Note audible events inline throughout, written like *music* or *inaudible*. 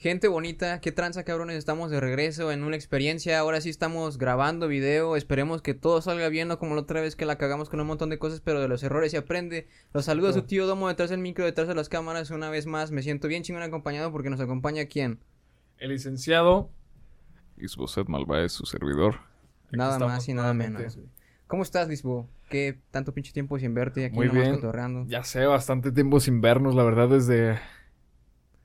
Gente bonita, qué tranza cabrones, estamos de regreso en una experiencia, ahora sí estamos grabando video, esperemos que todo salga bien, no como la otra vez que la cagamos con un montón de cosas, pero de los errores se aprende. Los saludo a su tío Domo detrás del micro, detrás de las cámaras, una vez más, me siento bien chingón acompañado porque nos acompaña quién? El licenciado Isboset Malváez, su servidor. Aquí Nada más y nada menos. ¿Cómo estás, Lisbo? ¿Qué tanto pinche tiempo sin verte aquí Muy nomás bien. cotorreando? Ya sé, bastante tiempo sin vernos, la verdad, desde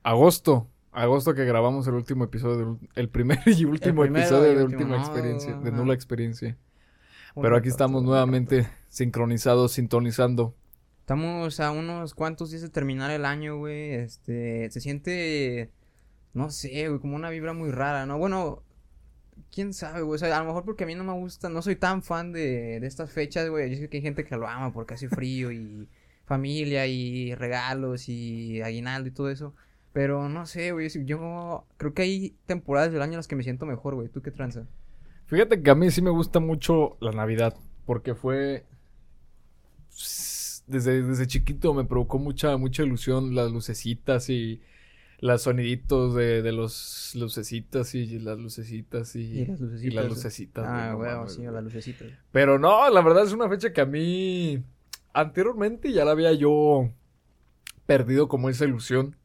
agosto. Agosto que grabamos el último episodio, del- el primer *laughs* y último primero episodio y de último, última no, experiencia, de nula experiencia. Pero aquí estamos nuevamente sincronizados, sintonizando. Estamos a unos cuantos días de terminar el año, güey. Este, se siente, no sé, güey, como una vibra muy rara, ¿no? Bueno, quién sabe, güey. O sea, a lo mejor porque a mí no me gusta, no soy tan fan de, de estas fechas, güey. Yo sé que hay gente que lo ama porque hace frío y familia y regalos y aguinaldo y todo eso. Pero no sé, güey. Yo creo que hay temporadas del año en las que me siento mejor, güey. ¿Tú qué tranza? Fíjate que a mí sí me gusta mucho la Navidad, porque fue... Desde, desde chiquito me provocó mucha, mucha ilusión las lucecitas y los soniditos de, de los lucecitas y las lucecitas y, Y las lucecitas. y las lucecitas. Ah, no güey, mames, sí, las lucecitas. Pero no, la verdad es una fecha que a mí anteriormente ya la había yo perdido como esa ilusión.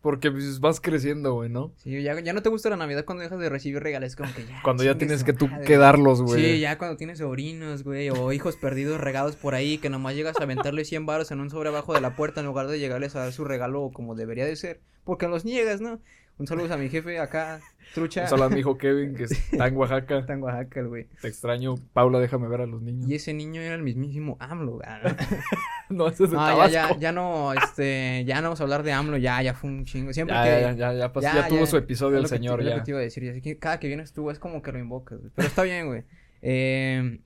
Porque pues, vas creciendo, güey, ¿no? Sí, ya, ya no te gusta la Navidad cuando dejas de recibir regalos, como que ya. *laughs* Cuando ya tienes que tú madre. que darlos, güey. Sí, ya cuando tienes sobrinos, güey, o hijos perdidos regados por ahí, que nomás llegas a aventarle 100 baros en un sobre abajo de la puerta en lugar de llegarles a dar su regalo como debería de ser, porque los niegas, ¿no? Un saludo a mi jefe acá, trucha. Un saludo a mi hijo Kevin, que está en Oaxaca. Está en Oaxaca, el güey. Te extraño. Paula, déjame ver a los niños. Y ese niño era el mismísimo AMLO, güey. *laughs* No, ese es de No, ya, Tabasco. ya, ya no, este, ya no vamos a hablar de AMLO, ya, ya fue un chingo. Siempre Ya, que... ya, ya, ya, pasó, ya, tuvo su episodio el señor, es lo ya. que te iba a decir, así que cada que vienes tú es como que lo invocas, güey. Pero está bien, güey. Eh,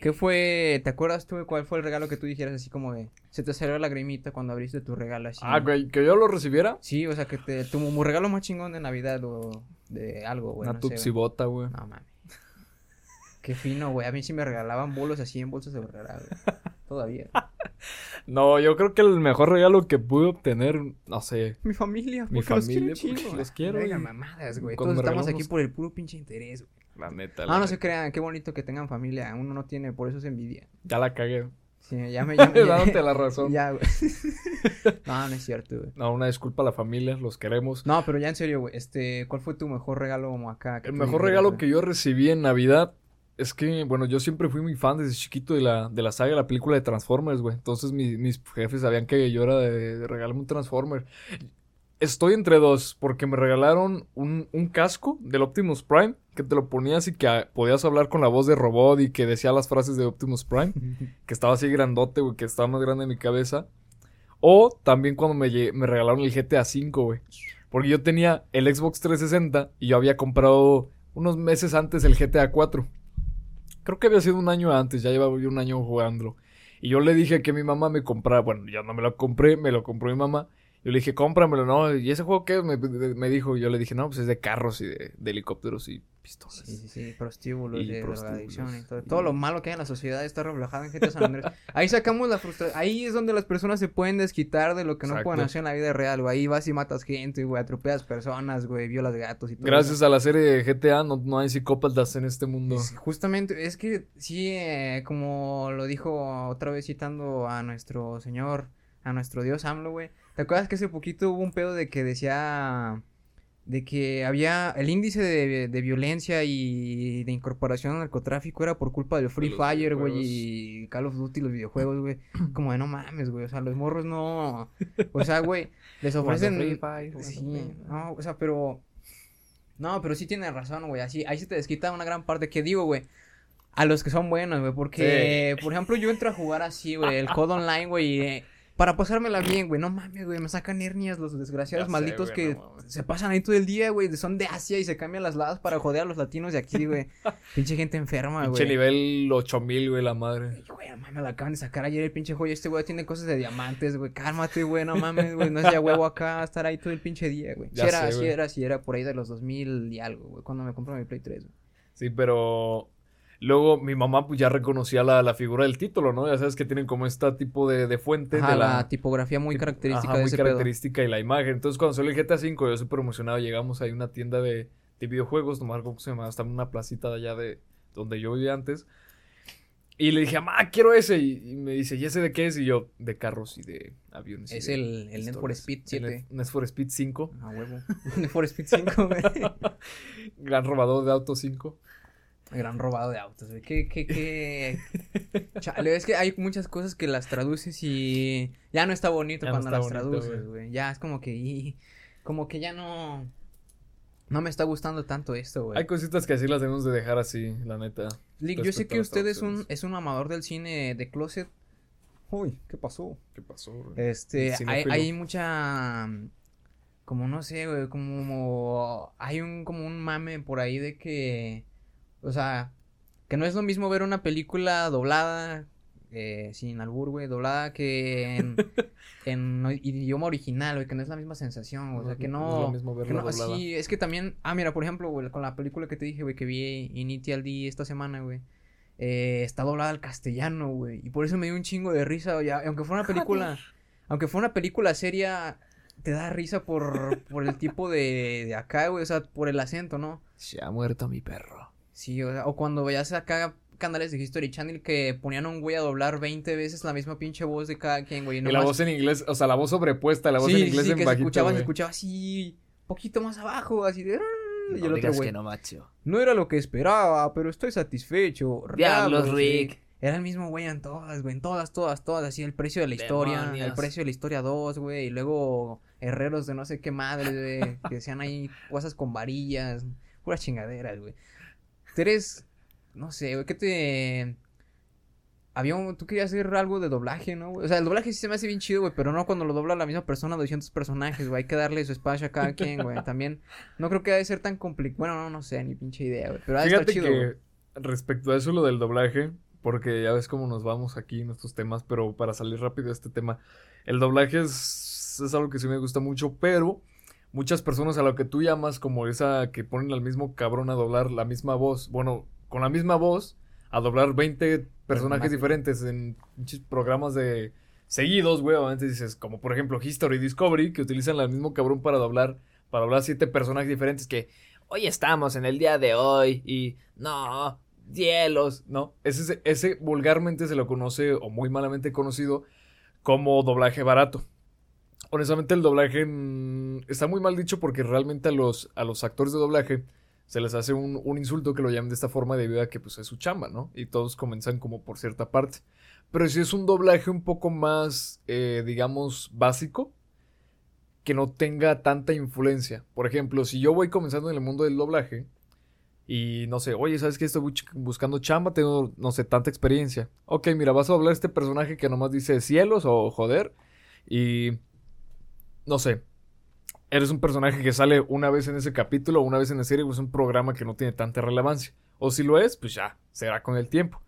¿Qué fue, te acuerdas tú de cuál fue el regalo que tú dijeras así como de, se te salió la lagrimita cuando abriste tu regalo así? Ah, güey, que yo lo recibiera. Sí, o sea, que te, tu mu- regalo más chingón de Navidad o de algo, güey, Una no Tutsi güey. No, mames. *laughs* Qué fino, güey. A mí sí me regalaban bolos así en bolsas de verdad, güey. *laughs* Todavía. No, yo creo que el mejor regalo que pude obtener, no sé. Mi familia, Mi porque los quiero familia, porque los quiero, Venga, mamadas, güey. Todos estamos aquí por el puro pinche interés, güey. La neta. La no neta. se crean, qué bonito que tengan familia. Uno no tiene, por eso es envidia. Ya la cagué. Sí, ya me. Me- *laughs* Dándote la razón. *laughs* Ya, güey. *laughs* no, no es cierto, güey. No, una disculpa a la familia, los queremos. No, pero ya en serio, güey. Este, ¿cuál fue tu mejor regalo como acá? El mejor regalo güey? que yo recibí en Navidad es que, bueno, yo siempre fui muy fan desde chiquito de la, de la saga, de la película de Transformers, güey. Entonces mi- mis jefes sabían que yo era de, de regalarme un Transformer. Estoy entre dos, porque me regalaron un, un casco del Optimus Prime, que te lo ponías y que ah, podías hablar con la voz de robot y que decía las frases de Optimus Prime, *laughs* que estaba así grandote, güey, que estaba más grande en mi cabeza. O también cuando me, me regalaron el GTA V, güey. Porque yo tenía el Xbox 360 y yo había comprado unos meses antes el GTA 4. Creo que había sido un año antes, ya llevaba yo un año jugándolo. Y yo le dije que mi mamá me comprara, bueno, ya no me lo compré, me lo compró mi mamá. Yo le dije, cómpramelo, ¿no? ¿Y ese juego qué? Me, me dijo, yo le dije, no, pues es de carros y de, de helicópteros y pistolas. Sí, sí, sí, prostíbulos, Y prostíbulos, drogadicción y todo. y- Todo lo *laughs* malo que hay en la sociedad está reflejado en GTA San Andrés. Ahí sacamos la frustración. Ahí es donde las personas se pueden desquitar de lo que no Exacto. pueden hacer en la vida real, güey. Ahí vas y matas gente, güey, atropellas personas, güey, violas gatos y todo. Gracias a la serie de GTA no, no hay psicópatas en este mundo. Es- Justamente, es que sí, eh, como lo dijo otra vez citando a nuestro señor, a nuestro dios AMLO, güey. ¿Te acuerdas que hace poquito hubo un pedo de que decía de que había el índice de, de violencia y de incorporación al narcotráfico era por culpa del Free Fire, güey, y Call of Duty, los videojuegos, güey. Como de no mames, güey, o sea, los morros no, o sea, güey, les ofrecen... Free Fire, Sí, no, o sea, pero... No, pero sí tienes razón, güey, así, ahí se te desquita una gran parte, que digo, güey, a los que son buenos, güey, porque, por ejemplo, yo entro a jugar así, güey, el COD Online, güey, y, eh, para pasármela bien, güey, no mames, güey, me sacan hernias los desgraciados Ya sé, malditos güey, que no se pasan ahí todo el día, güey, son de Asia y se cambian las ladas para joder a los latinos de aquí, *laughs* güey, pinche gente enferma, Pinche güey. nivel 8000, güey, la madre. Güey, no mames, la acaban de sacar ayer el pinche joya. Este güey tiene cosas de diamantes, güey. Cálmate, güey, no mames, güey. No es ya huevo acá estar ahí todo el pinche día, güey. Si era, sé, si güey. era, si era por ahí de los 2000 y algo, güey. Cuando me compré mi Play 3, güey. Sí, pero Luego mi mamá pues ya reconocía la, la figura del título, ¿no? Ya sabes que tienen como este tipo de, de fuente Ajá, de la, la... tipografía muy característica Ajá, de muy ese pedo. característica y la imagen. Entonces cuando salió el GTA V yo súper emocionado, llegamos ahí a una tienda de, de videojuegos, no me acuerdo cómo se llama, estaba en una placita de allá de donde yo vivía antes. Y le dije, mamá, quiero ese. Y, y me dice, ¿y ese de qué es? Y yo, de carros y de aviones. Es de el, el Need for pistolas". Speed El 7. Need- Need for Speed 5. A huevo. *laughs* Need for Speed 5, güey. *laughs* Gran robador de auto 5. Gran robado de autos, güey. ¿Qué, qué, qué? *laughs* Chale, es que hay muchas cosas que las traduces y ya no está bonito Ya no cuando está las bonito, traduces, güey. Ya es como que, y- como que ya no, no me está gustando tanto esto, güey. Hay cositas que así las debemos de dejar así, la neta. Lick, yo sé que usted es un, es un amador del cine de closet. Uy, ¿qué pasó? ¿Qué pasó? güey? Este, hay, hay mucha, como no sé, güey, como, hay un, como un mame por ahí de que, o sea, que no es lo mismo ver una película doblada, eh, sin albur, güey, doblada que en, *laughs* en idioma original, güey, que no es la misma sensación, o sea, que es no, lo mismo que verla no, doblada. sí, es que también, ah, mira, por ejemplo, güey, con la película que te dije, güey, que vi Initial D esta semana, güey, eh, está doblada al castellano, güey, y por eso me dio un chingo de risa, ya, aunque fuera una película, aunque fuera una película seria, te da risa por, por el tipo de, de acá, güey, o sea, por el acento, ¿no? Se ha muerto mi perro. Sí, o, sea, o cuando veías acá canales de History Channel que ponían a un güey a doblar 20 veces la misma pinche voz de cada quien, güey, Y la nomás- voz en inglés, o sea, la voz sobrepuesta, la voz sí, en inglés sí, en que se bajito, escuchaba, se escuchaba así, poquito más abajo, así de... Y el otro güey, que no, macho. No era lo que esperaba, pero estoy satisfecho. Diablos, Rick. Era el mismo güey en todas, güey, en todas, todas, todas, así el precio de la historia, el precio de la historia 2, güey, y luego herreros de no sé qué madre, güey, que decían ahí cosas con varillas, puras chingaderas, güey. Tú eres, no sé, güey, ¿qué te... Había un... Tú querías hacer algo de doblaje, ¿no? güey? O sea, el doblaje sí se me hace bien chido, güey, pero no cuando lo dobla la misma persona, 200 personajes, güey, hay que darle su espacio a cada *laughs* quien, güey, también... No creo que ha de ser tan complicado, bueno, no, no sé, ni pinche idea, güey, pero ha de estar chido, que güey. respecto a eso, lo del doblaje, porque ya ves cómo nos vamos aquí en estos temas, pero para salir rápido de este tema, el doblaje es, es algo que sí me gusta mucho, pero muchas personas a lo que tú llamas como esa que ponen al mismo cabrón a doblar la misma voz, bueno, con la misma voz, a doblar 20 personajes diferentes en programas de seguidos, güey, obviamente dices, como por ejemplo History Discovery, que utilizan al mismo cabrón para doblar, para doblar siete personajes diferentes que Hoy estamos en el día de hoy y no, cielos. ¿no? Ese, ese vulgarmente se lo conoce, o muy malamente conocido, como doblaje barato. Honestamente, el doblaje mm, está muy mal dicho porque realmente a los, a los actores de doblaje se les hace un, un insulto que lo llamen de esta forma debido a que pues, es su chamba, ¿no? Y todos comienzan como por cierta parte. Pero si es un doblaje un poco más, eh, digamos, básico, que no tenga tanta influencia. Por ejemplo, si yo voy comenzando en el mundo del doblaje, y no sé, oye, ¿sabes qué? Estoy buscando chamba, tengo, no sé, tanta experiencia. Ok, mira, vas a doblar este personaje que nomás dice cielos o joder. Y. No sé. Eres un personaje que sale una vez en ese capítulo, una vez en la serie, o es un programa que no tiene tanta relevancia. O si lo es, pues ya, será con el tiempo.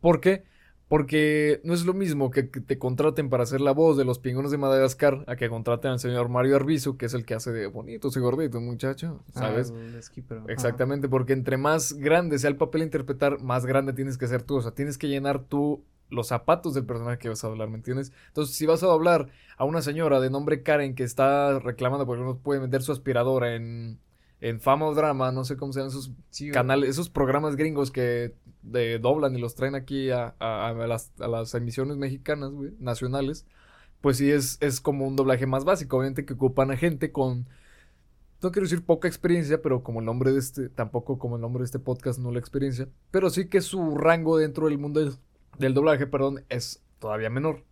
¿Por qué? Porque no es lo mismo que, que te contraten para hacer la voz de los pingüinos de Madagascar a que contraten al señor Mario Arbizu, que es el que hace de bonito y gordito, muchacho, ¿sabes? Ah, ajá. Exactamente, porque entre más grande sea el papel a interpretar, más grande tienes que ser tú. O sea, tienes que llenar tú los zapatos del personaje que vas a doblar, ¿me entiendes? Entonces, si vas a doblar a una señora de nombre Karen que está reclamando porque no puede vender su aspiradora en, en Fama o Drama, no sé cómo se llaman esos Sí, canales, esos programas gringos que de, doblan y los traen aquí a, a- a las, a las emisiones mexicanas, güey, nacionales, pues sí es, es como un doblaje más básico, obviamente que ocupan a gente con, no quiero decir poca experiencia, pero como el nombre de este, tampoco como el nombre de este podcast, no la experiencia, pero sí que su rango dentro del mundo del, doblaje, perdón, es todavía menor.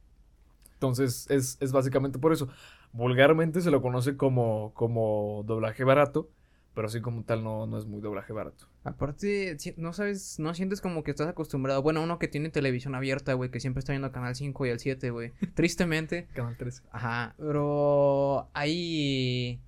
Entonces es, es básicamente por eso. Vulgarmente se lo conoce como, como doblaje barato, pero así como tal no, no es muy doblaje barato. Aparte, no sabes, no sientes como que estás acostumbrado. Bueno, uno que tiene televisión abierta, güey, que siempre está viendo Canal 5 y el 7, güey. *laughs* Tristemente. Canal 13. Ajá, pero ahí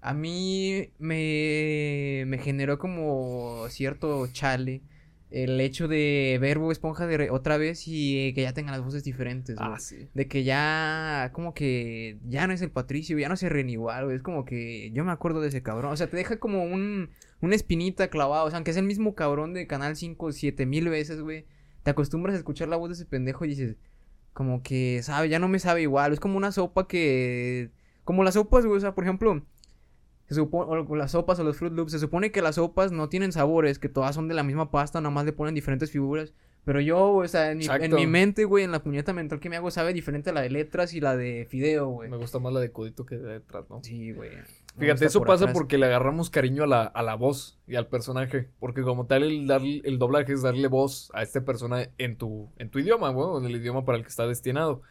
a mí me, me generó como cierto chale el hecho de ver Bob Esponja de re- otra vez y eh, que ya tengan las voces diferentes. Ah, sí. De que ya, como que ya no es el Patricio, ya no se ríen igual, güey. Es como que yo me acuerdo de ese cabrón. O sea, te deja como un, una espinita clavada. O sea, aunque es el mismo cabrón de Canal 5 siete mil veces, güey. Te acostumbras a escuchar la voz de ese pendejo y dices, como que, sabe, ya no me sabe igual. Es como una sopa que, como las sopas, güey. O sea, por ejemplo, se supone, o las sopas o los Fruit Loops, se supone que las sopas no tienen sabores, que todas son de la misma pasta, nada más le ponen diferentes figuras. Pero yo, o sea, en mi, en mi mente, güey, en la puñeta mental que me hago, sabe diferente a la de letras y la de fideo, güey. Me gusta más la de codito que de detrás, ¿no? Sí, güey. Fíjate, eso por pasa atrás. porque le agarramos cariño a la, a la voz y al personaje. Porque como tal, el, darle, el doblaje es darle voz a este persona en tu, en tu idioma, güey, en el idioma para el que está destinado.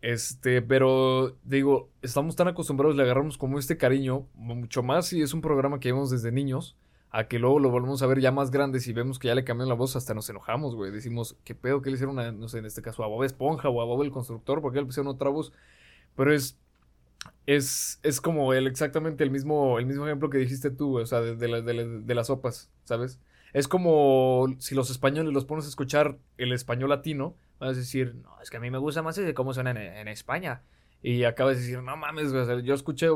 Este, pero digo, estamos tan acostumbrados, le agarramos como este cariño, mucho más si es un programa que vemos desde niños, a que luego lo volvemos a ver ya más grandes y vemos que ya le cambian la voz, hasta nos enojamos, güey. Decimos, ¿qué pedo? ¿Qué le hicieron a, no sé, en este caso, a Bob Esponja o a Bob el Constructor? ¿Por qué le pusieron otra voz? Pero es, es, es como el, exactamente el mismo, el mismo ejemplo que dijiste tú, o sea, de, de las sopas, ¿sabes? Es como si los españoles los pones a escuchar el español latino, vas a decir, no, es que a mí me gusta más ese cómo suena en, en España. Y acabas de decir, no mames, o sea, yo escuché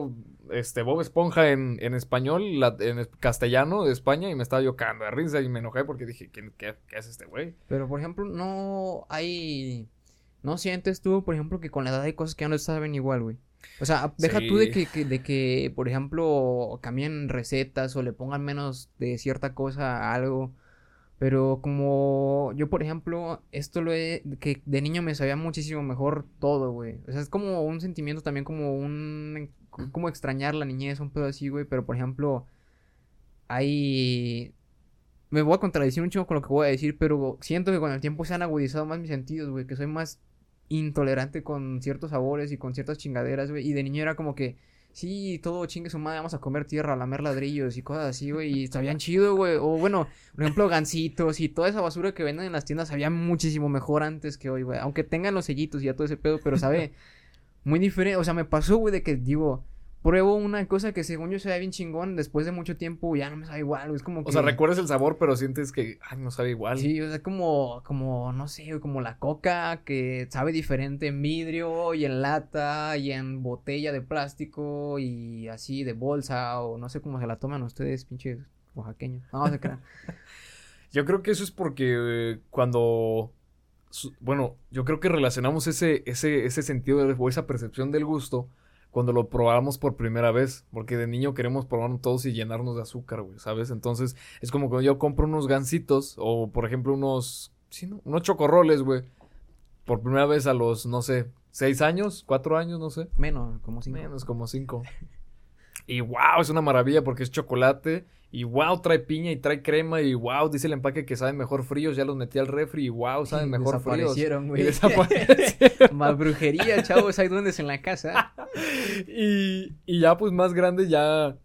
este Bob Esponja en, en español, la- en castellano de España y me estaba yo cagando de risa y me enojé porque dije, ¿qué, qué, qué es este güey? Pero, por ejemplo, no hay... ¿No sientes tú, por ejemplo, que con la edad hay cosas que ya no saben igual, güey? O sea, deja tú de Sí. que, que- de que, por ejemplo, cambien recetas o le pongan menos de cierta cosa a algo. Pero como yo, por ejemplo, esto lo he... que de niño me sabía muchísimo mejor todo, güey. O sea, es como un sentimiento también como un... como extrañar la niñez, un pedo así, güey. Pero, por ejemplo, hay... Me voy a contradecir un chingo con lo que voy a decir, pero siento que con el tiempo se han agudizado más mis sentidos, güey. Que soy más intolerante con ciertos sabores y con ciertas chingaderas, güey. Y de niño era como que, sí, todo chingue su madre, vamos a comer tierra, a lamer ladrillos y cosas así, güey. Y sabían chido, güey. O bueno, por ejemplo, gancitos y toda esa basura que venden en las tiendas sabía muchísimo mejor antes que hoy, güey. Aunque tengan los sellitos y ya todo ese pedo, pero sabe *laughs* muy diferente. O sea, me pasó, güey, de que digo, pruebo una cosa que según yo se ve bien chingón, después de mucho tiempo ya no me sabe igual. Es como que. O sea, recuerdas el sabor, pero sientes que, ay, no sabe igual. Sí, o sea, como, como, no sé, como la coca que sabe diferente en vidrio y en lata y en botella de plástico y así de bolsa o no sé cómo se la toman ustedes, pinches oaxaqueños. No, se crean. *laughs* Yo creo que eso es porque eh, cuando. su- Bueno, yo creo que relacionamos ese, ese, ese sentido de- o esa percepción del gusto cuando lo probamos por primera vez. Porque de niño queremos probar todos y llenarnos de azúcar, güey, ¿sabes? Entonces es como cuando yo compro unos gancitos o, por ejemplo, unos. Sí, ¿no? Unos chocorroles, güey. Por primera vez a los, no sé, seis años, cuatro años, no sé. Menos, como cinco. Menos como cinco. *laughs* Y wow, es una maravilla porque es chocolate. Y wow, trae piña y trae crema. Y wow, dice el empaque que saben mejor fríos. Ya los metí al refri y wow, saben *laughs* mejor fríos. Desaparecieron, Y güey. desaparecieron. *laughs* Más brujería, chavos, hay duendes en la casa. *laughs* y, y ya pues más grande ya,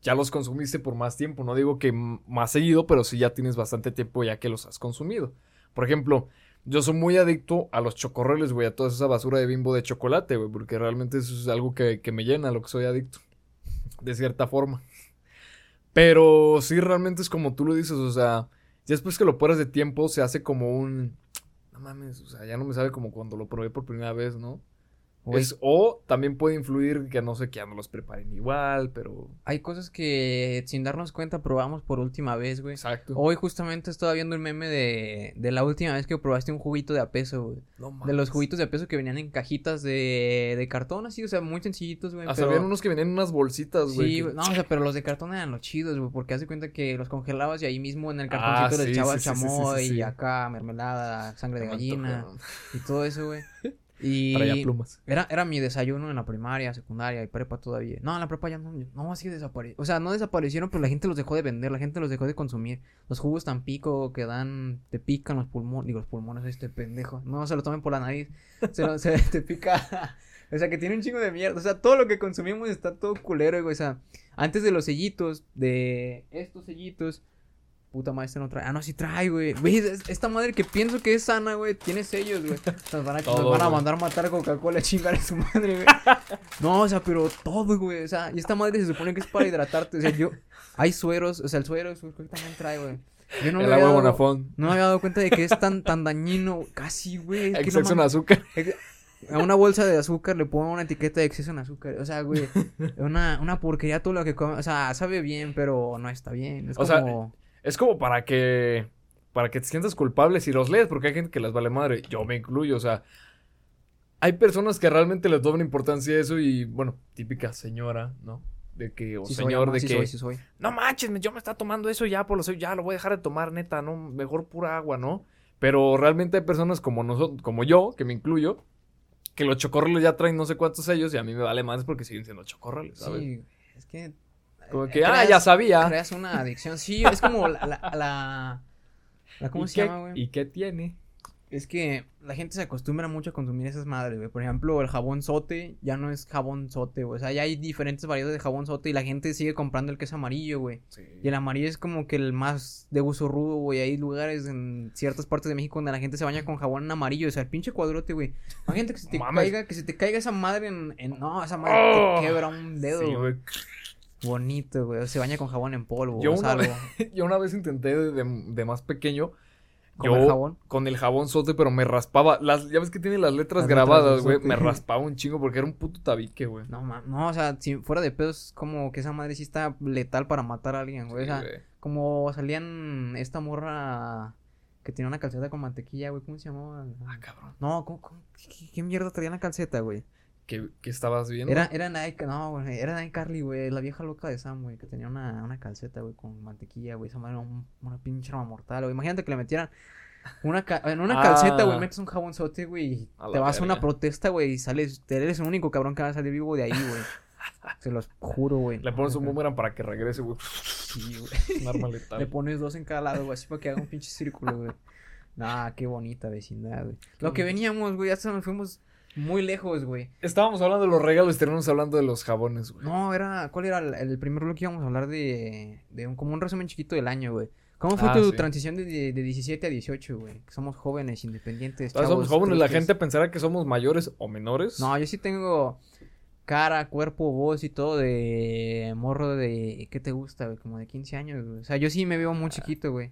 ya los consumiste por más tiempo. No digo que más seguido, pero sí ya tienes bastante tiempo ya que los has consumido. Por ejemplo, yo soy muy adicto a los chocorroles, güey, a toda esa basura de bimbo de chocolate, güey, porque realmente eso es algo que, que me llena, lo que soy adicto. De cierta forma. Pero sí, realmente es como tú lo dices, o sea, ya después que lo pruebas de tiempo, se hace como un... No mames, o sea, ya no me sabe como cuando lo probé por primera vez, ¿no? Es- o también puede influir que no sé, que ya no los preparen igual, pero... Hay cosas que sin darnos cuenta probamos por última vez, güey. Exacto. Hoy justamente estaba viendo un meme de, de la última vez que probaste un juguito de a peso, güey. No De mames. los juguitos de a peso que venían en cajitas de, de cartón, así, o sea, muy sencillitos, güey. Hasta pero- habían unos que venían en unas bolsitas, güey. Sí, que- no, o sea, pero los de cartón eran los chidos, güey, porque hace cuenta que los congelabas y ahí mismo en el Ah, cartoncito les sí, echabas sí, sí, chamoy sí. y acá mermelada, sangre de gallina y todo eso, güey. *laughs* Y Traía plumas. era, era mi desayuno en la primaria, secundaria y prepa todavía. No, en la prepa ya no, no, así desaparecieron. O sea, no desaparecieron, pero la gente los dejó de vender, la gente los dejó de consumir. Los jugos tan pico que dan, te pican los pulmones, digo, los pulmones, este pendejo. No se lo tomen por la nariz, se, lo- se *laughs* te pica. O sea, que tiene un chingo de mierda. O sea, todo lo que consumimos está todo culero, güey. O sea, antes de los sellitos, de estos sellitos. Puta madre, este no trae. Ah, no, sí trae, güey. Güey, es- esta madre que pienso que es sana, güey, tiene sellos, güey. Nos van a, nos van a mandar matar Coca-Cola a chingar a su madre, güey. No, o sea, pero todo, güey. O sea, y esta madre se supone que es para hidratarte. O sea, yo. Hay sueros, o sea, el suero, el suero también trae, güey. Yo no me el había agua dado- Bonafón. No me había dado cuenta de que es tan, tan dañino. Casi, güey. es que no Exceso en azúcar. Ex- A una bolsa de azúcar le pongo una etiqueta de exceso en azúcar. O sea, güey, una, una porquería todo lo que come. O sea, sabe bien, pero no está bien. Es O sea, como... Es como para que. Para que te sientas culpable si los lees, porque hay gente que les vale madre. Yo me incluyo, o sea. Hay personas que realmente les doble importancia a eso y, bueno, típica señora, ¿no? De que, o sí soy, señor, de sí que. soy, sí soy. No manches, yo me está tomando eso ya, por lo sé, ya lo voy a dejar de tomar, neta, no, mejor pura agua, ¿no? Pero realmente hay personas como nosotros, como yo, que me incluyo, que los chocorroles ya traen no sé cuántos sellos y a mí me vale más porque siguen siendo chocorroles, ¿sabes? Sí, es que... Como que, ah, creas- ya sabía. Creas una adicción. Sí, es como la... la, la- la- ¿Cómo ¿Y se qué- llama, güey? ¿Y qué tiene? Es que la gente se acostumbra mucho a consumir esas madres, güey. Por ejemplo, el jabón sote ya no es jabón sote, güey. O sea, ya hay diferentes variedades de jabón sote y la gente sigue comprando el que es amarillo, güey. Y el amarillo es como que el más de uso rudo, güey. Hay lugares en ciertas partes de México donde la gente se baña con jabón en amarillo. O sea, el pinche cuadrote, güey. Imagínate que se te Mames. caiga, que se te caiga esa madre en. en- no, esa madre Oh. te quebra un dedo, Sí, güey. Bonito, güey. Se baña con jabón en polvo. Yo o una, vez, *laughs* yo una vez intenté de, de- de más pequeño. Con yo, el jabón. Con el jabón sote, pero me raspaba. Las, ya ves que tiene las letras Las grabadas, güey. Me *laughs* raspaba un chingo porque era un puto tabique, güey. No, ma- no, o sea, si fuera de pedos, como que esa madre sí está letal para matar a alguien, güey. Sí, o sea, como salían esta morra que tenía una calceta con mantequilla, güey. ¿Cómo se llamaba? Ah, cabrón. No, ¿cómo, cómo- qué, qué mierda traía la calceta, güey? ¿Qué, qué estabas viendo? Era, era Nike, no, güey, era Nike Carly, güey, la vieja loca de Sam, güey, que tenía una, una calceta, güey, con mantequilla, güey, esa madre era un- una pinche arma mortal, güey. Imagínate que le metieran una ca- en una Ah. calceta, güey, metes un jabonzote, güey, y te vas a una protesta, güey, y sales, te eres el único cabrón que va a salir vivo de ahí, güey. *laughs* Se los juro, güey. Le pones un boomerang para que regrese, güey. Sí, güey. *laughs* Un arma letal. Le pones dos en cada lado, güey, así para que haga un pinche círculo, güey. Nah, qué bonita vecindad, güey. Lo que veníamos, güey, hasta nos fuimos muy lejos, güey. Estábamos hablando de los regalos y terminamos hablando de los jabones, güey. No, era, ¿cuál era el, el primer bloque que íbamos a hablar de, de un, como un resumen chiquito del año, güey? ¿Cómo fue Ah, tu sí. transición de, de, de 17 a 18, güey? Que somos jóvenes, independientes, Todos chavos, somos jóvenes, la gente pensará que somos mayores o menores. No, yo sí tengo cara, cuerpo, voz y todo de morro de... ¿Qué te gusta, güey? Como de 15 años, güey. O sea, yo sí me veo muy chiquito, güey.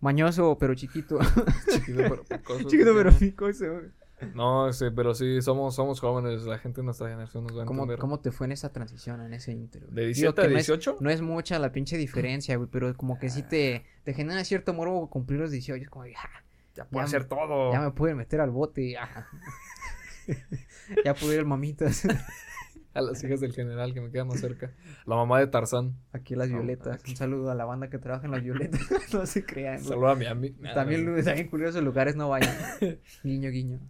Mañoso, pero chiquito. *laughs* Chiquito pero *laughs* picoso. chiquito, pero picoso, güey. No, sí, pero sí, somos, somos jóvenes. La gente de nuestra generación nos va a ¿Cómo, entender. ¿Cómo te fue en esa transición, en ese güey? ¿De Digo 17 que a no es- 18? No es mucha la pinche diferencia, güey, pero como que sí te, te genera cierto morbo cumplir los 18. Es como, ja, Ya puedo ya hacer me- todo. ya me pueden meter al bote. ajá. *laughs* ya pude ir al mamitas. *laughs* A las hijas del general que me queda más cerca. *laughs* La mamá de Tarzán. Aquí las No, violetas. aquí. Un saludo a la banda que trabaja en las violetas. *laughs* no se crean. güey. Saluda a mi amigo. También, lu- también curiosos lugares no vayan. *laughs* guiño, guiño.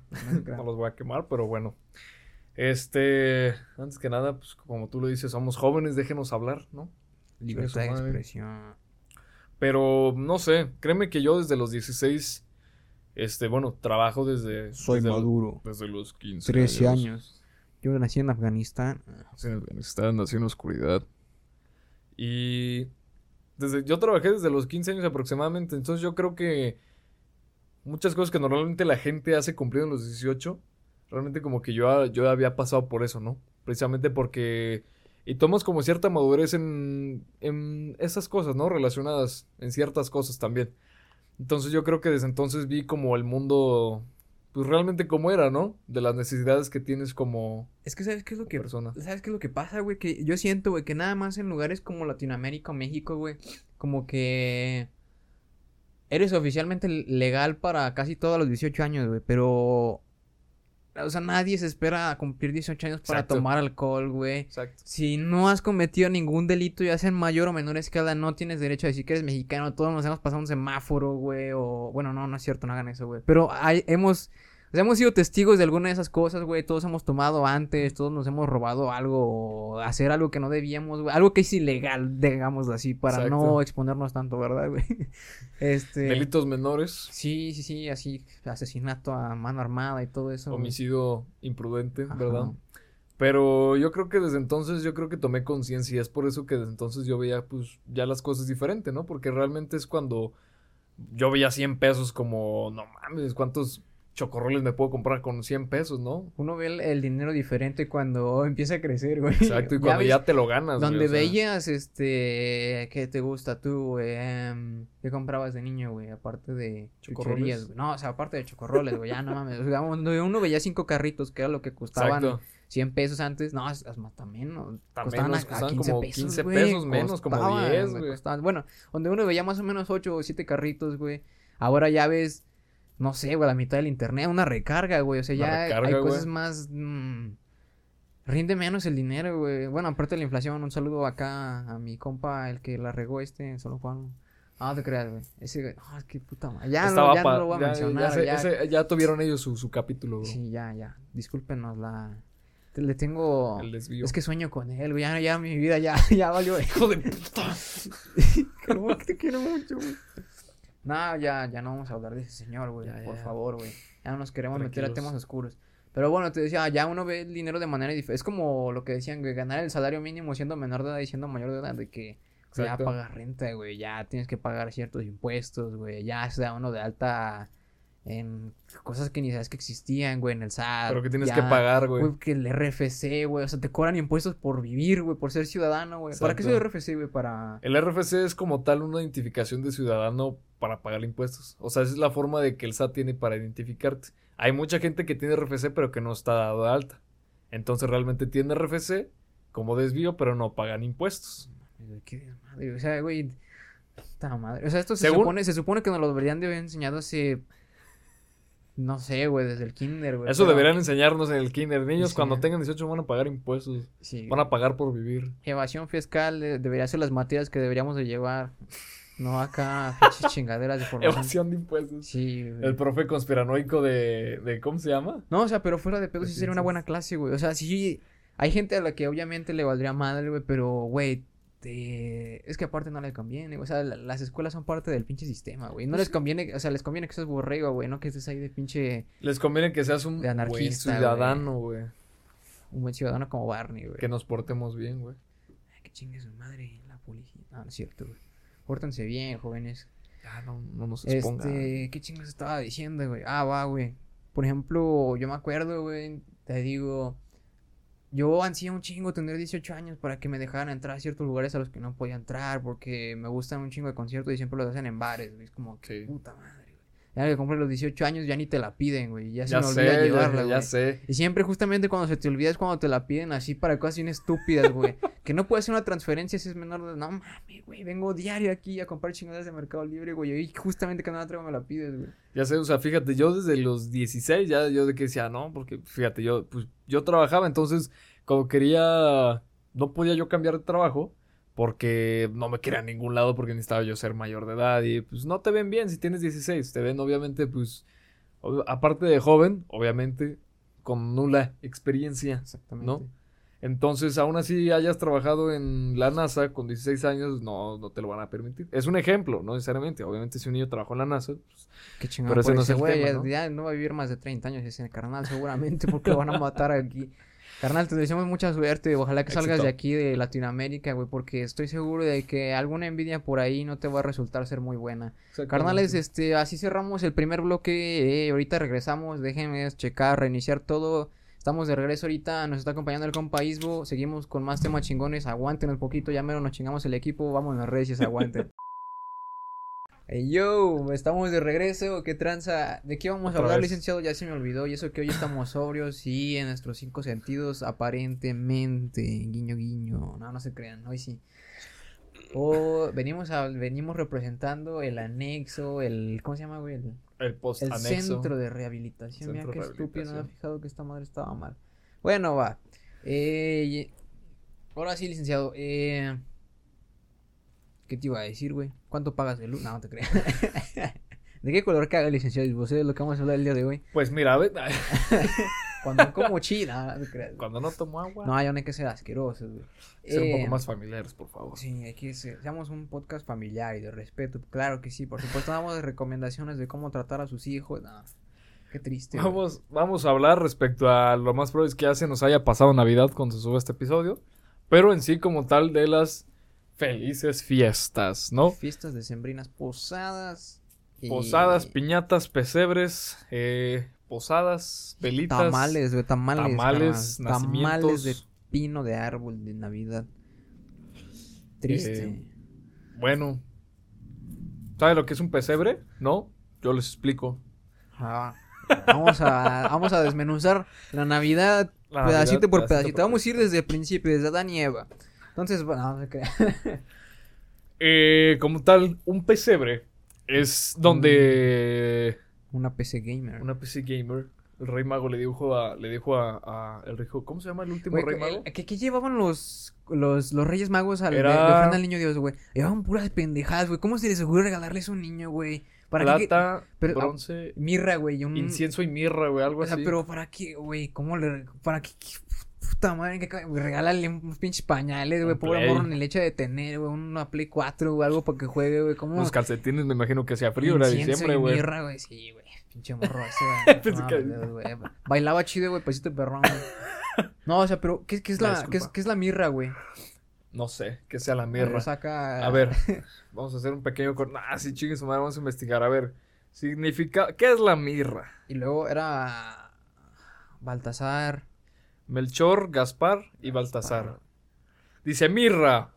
No. No los voy a quemar, pero bueno. Este, antes que nada, pues como tú lo dices, somos jóvenes, déjenos hablar, ¿no? Libertad de expresión. Pero no sé, créeme que yo desde los 16, este, bueno, trabajo desde. Soy desde, maduro. Desde los 15. 13 años. Yo nací en Afganistán. Sí, en Afganistán, nací en oscuridad. Y desde, yo trabajé desde los 15 años aproximadamente, entonces yo creo que muchas cosas que normalmente la gente hace cumplido en los 18, realmente como que yo, yo había pasado por eso, ¿no? Precisamente porque... Y tomas como cierta madurez en, en esas cosas, ¿no? Relacionadas en ciertas cosas también. Entonces yo creo que desde entonces vi como el mundo, pues realmente como era, ¿no? De las necesidades que tienes como Es que, ¿sabes qué es lo que persona. ¿Sabes qué es lo que pasa, güey? Que yo siento, güey, que nada más en lugares como Latinoamérica o México, güey, como que eres oficialmente legal para casi todos los 18 años, güey, pero... O sea, nadie se espera a cumplir 18 años para Exacto. tomar alcohol, güey. Exacto. Si no has cometido ningún delito, ya sea en mayor o menor escala, no tienes derecho a decir que eres mexicano. Todos nos hemos pasado un semáforo, güey. O bueno, no, no es cierto, no hagan eso, güey. Pero hay, hemos, o sea, hemos sido testigos de alguna de esas cosas, güey. Todos hemos tomado antes, todos nos hemos robado algo, o hacer algo que no debíamos, güey. Algo que es ilegal, digámoslo así, para Exacto. no exponernos tanto, ¿verdad, güey? *laughs* Este. Delitos menores, Sí, sí, sí, así, asesinato a mano armada y todo eso. güey. homicidio imprudente, Ajá. ¿verdad? Pero yo creo que desde entonces, yo creo que tomé conciencia y es por eso que desde entonces yo veía pues ya las cosas diferente, ¿no? Porque realmente es cuando yo veía 100 pesos como, no mames, ¿cuántos chocorroles me puedo comprar con 100 pesos, ¿no? Uno ve el, el dinero diferente cuando empieza a crecer, güey. Exacto, y *laughs* cuando ya te lo ganas, güey, Donde sea, veías, este, ¿qué te gusta tú, güey? Em, ¿Qué comprabas de niño, güey? Aparte de Chocorroles. güey. No, o sea, aparte de chocorroles, güey, ya no mames. O sea, donde uno veía cinco carritos, que era lo que costaban Exacto. 100 pesos antes. No, es, es más también, ¿no? También costaban nos a, a costaban 15 como pesos, 15 güey, pesos menos, como costaban, 10, güey, güey. costaban. Bueno, donde uno veía más o menos 8 o 7 carritos, güey. Ahora ya ves, no sé, güey, la mitad del internet, una recarga, güey. O sea, Una ya recarga, hay güey. cosas más... mm, rinde menos el dinero, güey. Bueno, aparte de la inflación, un saludo acá a mi compa, el que la regó este, solo Juan. Ah, no te creas, güey. Ese, güey, ah, qué puta madre. Ya, no, ya pa- no lo voy a ya- mencionar. ya, se- ya- ese- ya tuvieron ellos su, su capítulo, bro. Sí, ya, ya. Discúlpenos la... Le tengo... El desvío. Es que sueño con él, güey. Ya, ya mi vida ya, *laughs* ya valió. Hijo de puta. *laughs* *laughs* no, que te quiero mucho, güey. No, ya, ya no vamos a hablar de ese señor, güey. Por ya. favor, güey. Ya no nos queremos meter a temas oscuros. Pero bueno, te decía, ya uno ve el dinero de manera diferente. Es como lo que decían, güey, ganar el salario mínimo siendo menor de edad y siendo mayor de edad, de que o sea, ya Exacto. pagas renta, güey, ya tienes que pagar ciertos impuestos, güey, ya se da uno de alta en cosas que ni sabes que existían, güey, en el SAT. Pero que tienes ya- que pagar, güey. Güey, que el RFC, güey. O sea, te cobran impuestos por vivir, güey, por ser ciudadano, güey. ¿Para qué es el. RFC, güey? Para. El RFC es como tal una identificación de ciudadano para pagar impuestos. O sea, esa es la forma de que el SAT tiene para identificarte. Hay mucha gente que tiene RFC pero que no está dado de alta. Entonces realmente tiene RFC como desvío pero no pagan impuestos. Qué madre, O sea, güey. Puta madre. O sea, esto se Según- supone, se supone que nos lo deberían de haber enseñado hace. No sé, güey, desde el kinder, güey. Eso pero- deberían enseñarnos en el kinder. Niños Sí. cuando tengan 18 van a pagar impuestos. Sí. Van a pagar por vivir. Evasión fiscal eh, debería ser las materias que deberíamos de llevar. No acá, *laughs* pinches chingaderas de formación. Evasión de impuestos. Sí, güey. El profe conspiranoico de, de ¿cómo se llama? No, o sea, pero fuera de pedo sí sería una buena clase, güey. O sea, sí, hay gente a la que obviamente le valdría madre, güey, pero, güey, te- es que aparte no le conviene. O sea, la- las escuelas son parte del pinche sistema, güey. No Pues les conviene, o sea, les conviene que seas borrego, güey, no que estés ahí de pinche Les conviene que seas un De buen ciudadano, güey. un buen ciudadano como Barney, güey. Que nos portemos bien, güey. Que chingue su madre la policía. Ah, no es cierto, güey. Pórtense bien, jóvenes. Ya no, no nos expongan. Este, ¿qué chingas estaba diciendo, güey? Ah, va, güey. Por ejemplo, yo me acuerdo, güey, te digo, yo ansía un chingo tener 18 años para que me dejaran entrar a ciertos lugares a los que no podía entrar porque me gustan un chingo de conciertos y siempre los hacen en bares. Es como, que Sí. puta madre. Ya que compras los 18 años ya ni te la piden, güey. Ya se Ya me sé, olvida ya- llevarla, ya, güey. sé. Y siempre justamente cuando se te olvida es cuando te la piden así para cosas bien estúpidas, güey. que no puedes hacer una transferencia si es menor de... No mames, güey, vengo diario aquí a comprar chingaderas de Mercado Libre, güey. Y justamente cuando la traigo me la pides, güey. Ya sé, o sea, fíjate, yo desde los 16 ya yo de que decía, no, porque fíjate, yo pues yo trabajaba, entonces cuando quería no podía yo cambiar de trabajo porque no me quería a ningún lado porque necesitaba yo ser mayor de edad y pues no te ven bien si tienes 16, te ven obviamente pues aparte de joven, obviamente con nula experiencia. Exactamente. ¿No? Entonces, aún así hayas trabajado en la NASA con 16 años, no, no te lo van a permitir. Es un ejemplo, no necesariamente. Obviamente, si un niño trabajó en la NASA, pues, Qué chingón. Pero ese por no es el güey, tema, ya- ¿no? Ya no va a vivir más de 30 años ese carnal, seguramente, porque lo van a *laughs* matar aquí. Carnal, te deseamos mucha suerte. Ojalá que salgas de aquí, de Latinoamérica, güey, porque estoy seguro de que alguna envidia por ahí no te va a resultar ser muy buena. Carnales, este, así cerramos el primer bloque. eh, ahorita regresamos. Déjenme checar, reiniciar todo. Estamos de regreso ahorita. Nos está acompañando el compa Isbo. Seguimos con más temas chingones. Aguanten un poquito. Ya mero nos chingamos el equipo. Vámonos, reyes, aguanten. *laughs* Hey yo, estamos de regreso. ¿Qué tranza? ¿De qué vamos a hablar, vez. licenciado? Ya se me olvidó. Y eso que hoy estamos sobrios y en nuestros cinco sentidos, aparentemente. Guiño, guiño. No, no se crean. Hoy sí. O venimos a, venimos representando el anexo, el ¿cómo se llama, güey? El, el post el centro de rehabilitación. Mira qué estúpido, no me he fijado que esta madre estaba mal. Bueno, va. Eh, ahora sí, licenciado. Eh, ¿Qué te iba a decir, güey? ¿Cuánto pagas de luz? No, no te creas. *laughs* ¿De qué color caga, licenciado? ¿Vos es lo que vamos a hablar el día de hoy? Pues mira, ve- *laughs* Cuando como china, no te creas. cuando no tomo agua, No, ya no hay que ser asquerosos, güey. ser un Eh, poco más familiares, por favor. Sí, hay que ser, seamos un podcast familiar y de respeto. Claro que sí, por supuesto, damos recomendaciones de cómo tratar a sus hijos. No, qué triste. güey. Vamos, vamos a hablar respecto a lo más probable es que ya se nos haya pasado Navidad cuando se sube este episodio. Pero en sí, como tal, de las felices fiestas, ¿no? Fiestas decembrinas, posadas. y- Posadas, piñatas, pesebres, eh, posadas, velitas. Tamales, güey, tamales. tamales. Tamales de pino de árbol de Navidad. Triste. Eh, Bueno. ¿Sabe lo que es un pesebre? ¿No? Yo les explico. Ah, vamos, a, vamos a desmenuzar la Navidad La pedacito Navidad, por pedacito pedacito. Vamos a ir desde el principio, desde Adán y Eva. Entonces, bueno, no crea. Eh, como tal, un pesebre es donde Una PC gamer. una PC gamer, el rey mago le dijo a, le dijo a, a el rey, ¿cómo se llama el último Güey, rey ¿qué- mago? ¿qué, qué llevaban los, los, los Reyes Magos al de- Era- de ofrenda al niño Dios, güey? Llevaban puras pendejadas, güey. ¿Cómo se les ocurre regalarles a un niño, güey? ¿Para qué- Plata, pero- ah, bronce, Mirra, güey. un- incienso y mirra, güey, algo O sea, así. pero ¿para qué, güey? ¿Cómo le... ¿Para qué? qué Puta madre, que regálale unos pinches pañales, güey. Pobre morro ni le echa de tener, güey. Una Play 4 o algo para que juegue, güey. ¿Cómo? Los calcetines, me imagino que hacía frío, era diciembre, güey. mirra, güey. Sí, güey. Pinche morro ese, *laughs* güey. No. Bailaba chido, güey. Pasito perrón, güey. *laughs* No, o sea, pero ¿qué, qué es Una la, qué es, disculpa. qué es la mirra, güey? No sé, que sea la mirra. Saca... A ver, vamos a hacer un pequeño Ah, sí, chingue su madre, vamos a investigar. A ver, significa. ¿Qué es la mirra? Y luego era... Baltasar. Melchor, Gaspar y Baltasar. Dice mirra.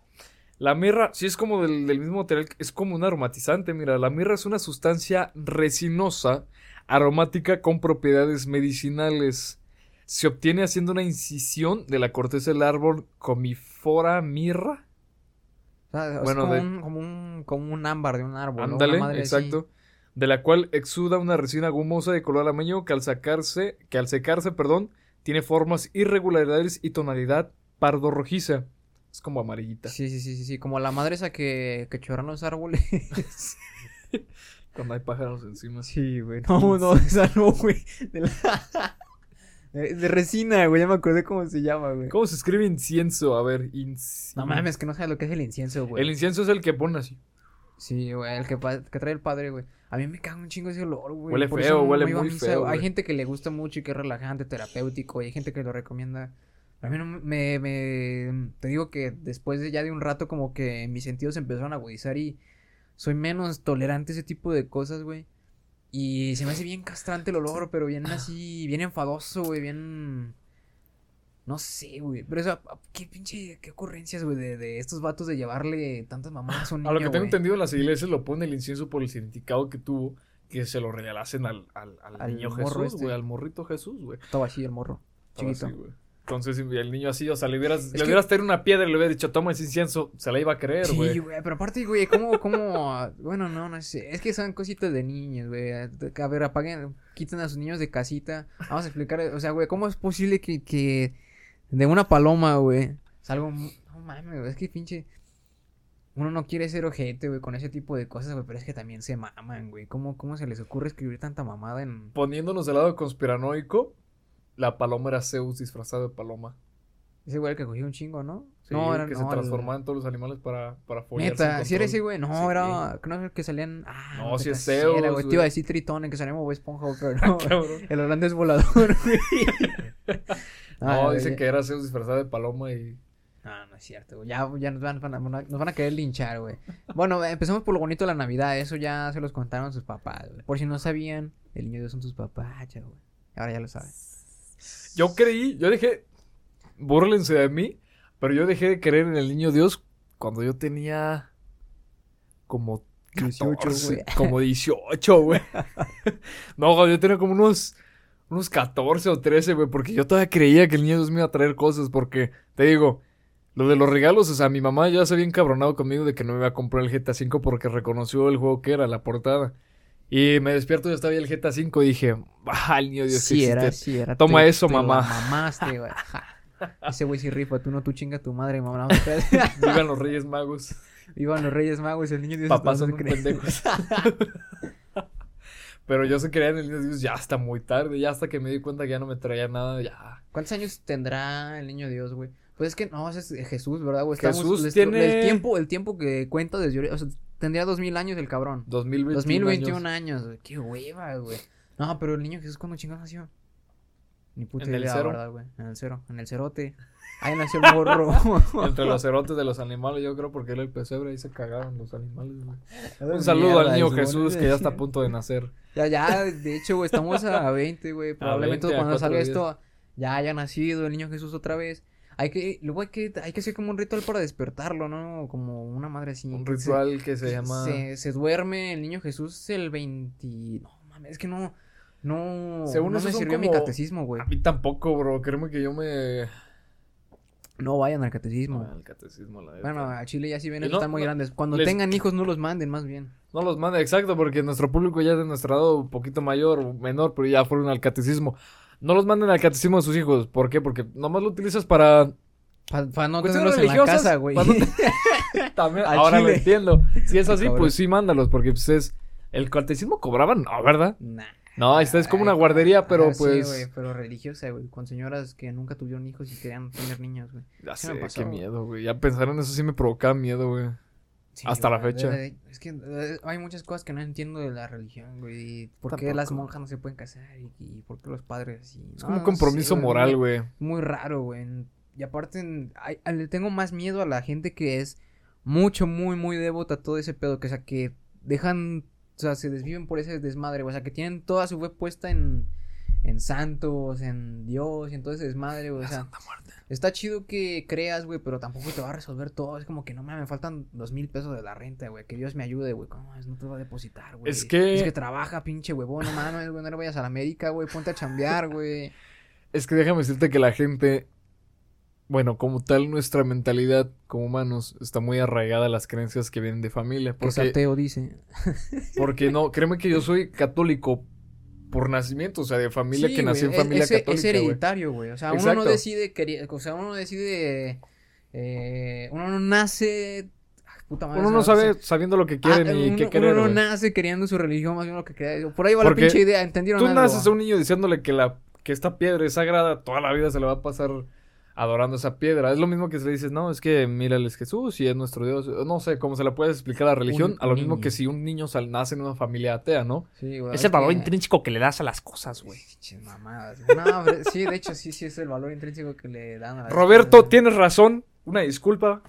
La mirra, sí es como del, del mismo material, es como un aromatizante. Mira, la mirra es una sustancia resinosa, aromática con propiedades medicinales. Se obtiene haciendo una incisión de la corteza del árbol comifora mirra. Es Bueno, como, de- un, como, un, como un ámbar de un árbol. Ándale, madre así. exacto. De la cual exuda una resina gomosa de color amarillo que al sacarse, que al secarse, perdón, tiene formas irregularidades y tonalidad pardo rojiza. Es como amarillita. Sí, sí, sí, sí, sí. Como la madre esa que, que chorran los árboles. *laughs* Cuando hay pájaros encima. Sí, güey. No, no, esa no, güey. De, la- *laughs* de- resina, güey. Ya me acordé cómo se llama, güey. ¿Cómo se escribe incienso? A ver, inci- No mames, que no sabes lo que es el incienso, güey. El incienso es el que pone así. Sí, güey, el que, que trae el padre, güey. A mí me caga un chingo ese olor, güey. Huele Por feo, huele muy feo, güey. Hay gente que le gusta mucho y que es relajante, terapéutico. Y hay gente que lo recomienda. A mí no me, me... Te digo que después de ya de un rato como que mis sentidos se empezaron a agudizar y soy menos tolerante a ese tipo de cosas, güey. Y se me hace bien castrante el olor, pero bien así, bien enfadoso, güey, bien... No sé, güey. Pero eso, qué pinche, qué ocurrencias, güey, de, de estos vatos de llevarle tantas mamadas a un niño, A lo que tengo güey. entendido, en las iglesias lo pone el incienso por el significado que tuvo. Que se lo regalasen al, al, al Al niño Jesús, este. güey. Al morrito Jesús, güey. Estaba así el morro, Estaba chiquito. así, güey. Entonces, el niño así, o sea, le hubieras, Es le que- hubieras traído una piedra y le hubieras dicho, toma ese incienso, se la iba a creer, güey. Sí, güey, pero aparte, güey, ¿cómo, cómo? *laughs* Bueno, no, no sé. Es que son cositas de niños, güey. A ver, apaguen, quiten a sus niños de casita. Vamos a explicar, o sea, güey, ¿cómo es posible que, que de una paloma, güey, salga un... No mames, güey, es que pinche... Uno no quiere ser ojete, güey, con ese tipo de cosas, güey, pero es que también se maman, güey. ¿Cómo, ¿Cómo se les ocurre escribir tanta mamada en...? Poniéndonos del lado conspiranoico, la paloma era Zeus disfrazado de paloma. Ese güey el que cogió un chingo, ¿no? Sí, no, era que no, se el- transformaba en todos los animales para, para follarse Neta, si era control. ese güey, no, Sí. era, que no sé, que salían, ah, No, si es Zeus, era, güey, te iba a decir Tritón, en que salíamos Bob Esponja, pero *laughs* no, Cabrón. el holandés volador, *laughs* güey. *laughs* No, Ah, dicen ya- que era Zeus disfrazado de paloma y... No, no es cierto, güey, ya, ya nos van, van a, nos van a querer linchar, güey. Bueno, empezamos por lo bonito de la Navidad, eso ya se los contaron sus papás, güey. Por si no sabían, el niño Dios son sus papás, ya, güey. Ahora ya lo saben. Yo creí, yo dejé... Búrlense de mí, pero yo dejé de creer en el niño Dios cuando yo tenía... Como 18, 14, güey. Como 18, güey. *laughs* no, yo tenía como unos... Unos 14 o 13, güey, porque yo todavía creía que el niño Dios me iba a traer cosas, porque, te digo, lo de los regalos, o sea, mi mamá ya se había encabronado conmigo de que no me iba a comprar el GTA V porque reconoció el juego que era, la portada. Y me despierto y estaba el GTA V y dije, ah, el niño Dios Sí existe". era, sí era. Toma te- eso, te mamá. mamaste, güey. *laughs* Ese güey sí rifa, tú no, tú chinga a tu madre, mamá. *laughs* Vivan los Reyes Magos. Iban los Reyes Magos, el niño Dios Papás son pendejos. *laughs* Pero yo se creía en el niño Dios ya hasta muy tarde, ya hasta que me di cuenta que ya no me traía nada, ya. ¿Cuántos años tendrá el niño Dios, güey? Pues es que no, es Jesús, ¿verdad, güey? Jesús les- tiene- El tiempo, el tiempo que cuenta desde o sea, tendría dos mil años el cabrón. 2021. 2021 años. años, güey. Qué hueva, güey. No, pero el niño Jesús, ¿cuándo chingón nació? Ni puta En el cero. ¿verdad, güey? En el cero, en el cerote. Ahí nació el morro. *laughs* Entre los *laughs* cerotes de los animales, yo creo, porque era el pesebre, ahí se cagaban los animales, güey. Un Mierda, saludo al niño Jesús, que ya está a *laughs* punto de nacer. Ya, ya, de hecho, güey, estamos a 20, güey. Probablemente 20, a cuando salga días. esto, ya haya nacido el niño Jesús otra vez. Hay que, luego hay que, hay que hacer como un ritual para despertarlo, ¿no? Como una madre así. Un se- ritual que se llama... Se, se duerme el niño Jesús el 20. No mames, es que no. No. Según no me sirvió mi como- catecismo, güey. A mí tampoco, bro. Créeme que yo me... No vayan al catecismo. el catecismo, la neta. Bueno, a Chile ya Y no- están muy no- grandes. Cuando les- tengan hijos, no los manden, más bien. No los manda, exacto, porque nuestro público ya es de nuestro lado un poquito mayor o menor, pero ya fueron al catecismo. No los manden al catecismo de sus hijos. ¿Por qué? Porque nomás lo utilizas para... Para no Cuestiones tenerlos en la casa, güey. pa' no *laughs* También, Al ahora lo entiendo. Si es así, pues sí, mándalos, porque pues es... ¿El catecismo cobraban? No, ¿verdad? Nah. No, esta es como una guardería, pero ah, sí, pues... güey, pero religiosa, güey. Con señoras que nunca tuvieron hijos y querían tener niños, güey. Ya me sé, pasó, qué güey. miedo, güey. Ya pensar en eso sí me provocaba miedo, güey. Sí, Hasta la fecha. de- de- Es que hay muchas cosas que no entiendo de la religión, güey. y ¿Por qué las monjas no se pueden casar? ¿Y, y por qué los padres así? Es No, como un no compromiso sé, moral, güey. Muy raro, güey. Y aparte, hay- le tengo más miedo a la gente que es mucho, muy, muy devota a todo ese pedo. Que, o sea, que dejan, o sea, se desviven por ese desmadre. O sea, que tienen toda su fe puesta en, en santos, en Dios y en todo ese desmadre, güey. O sea, está chido que creas, güey, pero tampoco te va a resolver todo. Es como que no me, me faltan dos mil pesos de la renta, güey. Que Dios me ayude, güey. ¿Cómo es? No te va a depositar, güey. Es que- Es que trabaja, pinche huevón, no mames, güey. No le vayas a la América, güey. Ponte a chambear, güey. *laughs* Es que déjame decirte que la gente, bueno, como tal, nuestra mentalidad como humanos está muy arraigada a las creencias que vienen de familia. Que es Porque, ateo, dice. *laughs* porque no, créeme que yo soy católico por nacimiento, o sea, de familia Sí, que nació en es- familia es, católica. Es hereditario, güey. O sea, uno no decide, querer- o sea, uno no decide, eh, uno no nace, puta madre, Uno no sabe sabiendo lo que Ah, quiere ni uno, qué uno querer. no güey. nace queriendo su religión, más bien lo que crea. Por ahí va Porque la pinche idea, ¿entendieron Tú algo? naces a un niño diciéndole que la que esta piedra es sagrada, toda la vida se le va a pasar adorando esa piedra. Es lo mismo que si le dices, no, es que mira, él es Jesús y es nuestro Dios. No sé cómo se le puede explicar a la religión, Un- a lo mismo que si un niño sal- nace en una familia atea, ¿no? Sí, güey, Es el valor que- intrínseco que le das a las cosas, güey. Mamadas. No, pero sí, de hecho, sí, sí es el valor intrínseco que le dan a las Roberto, cosas. tienes razón. Una disculpa.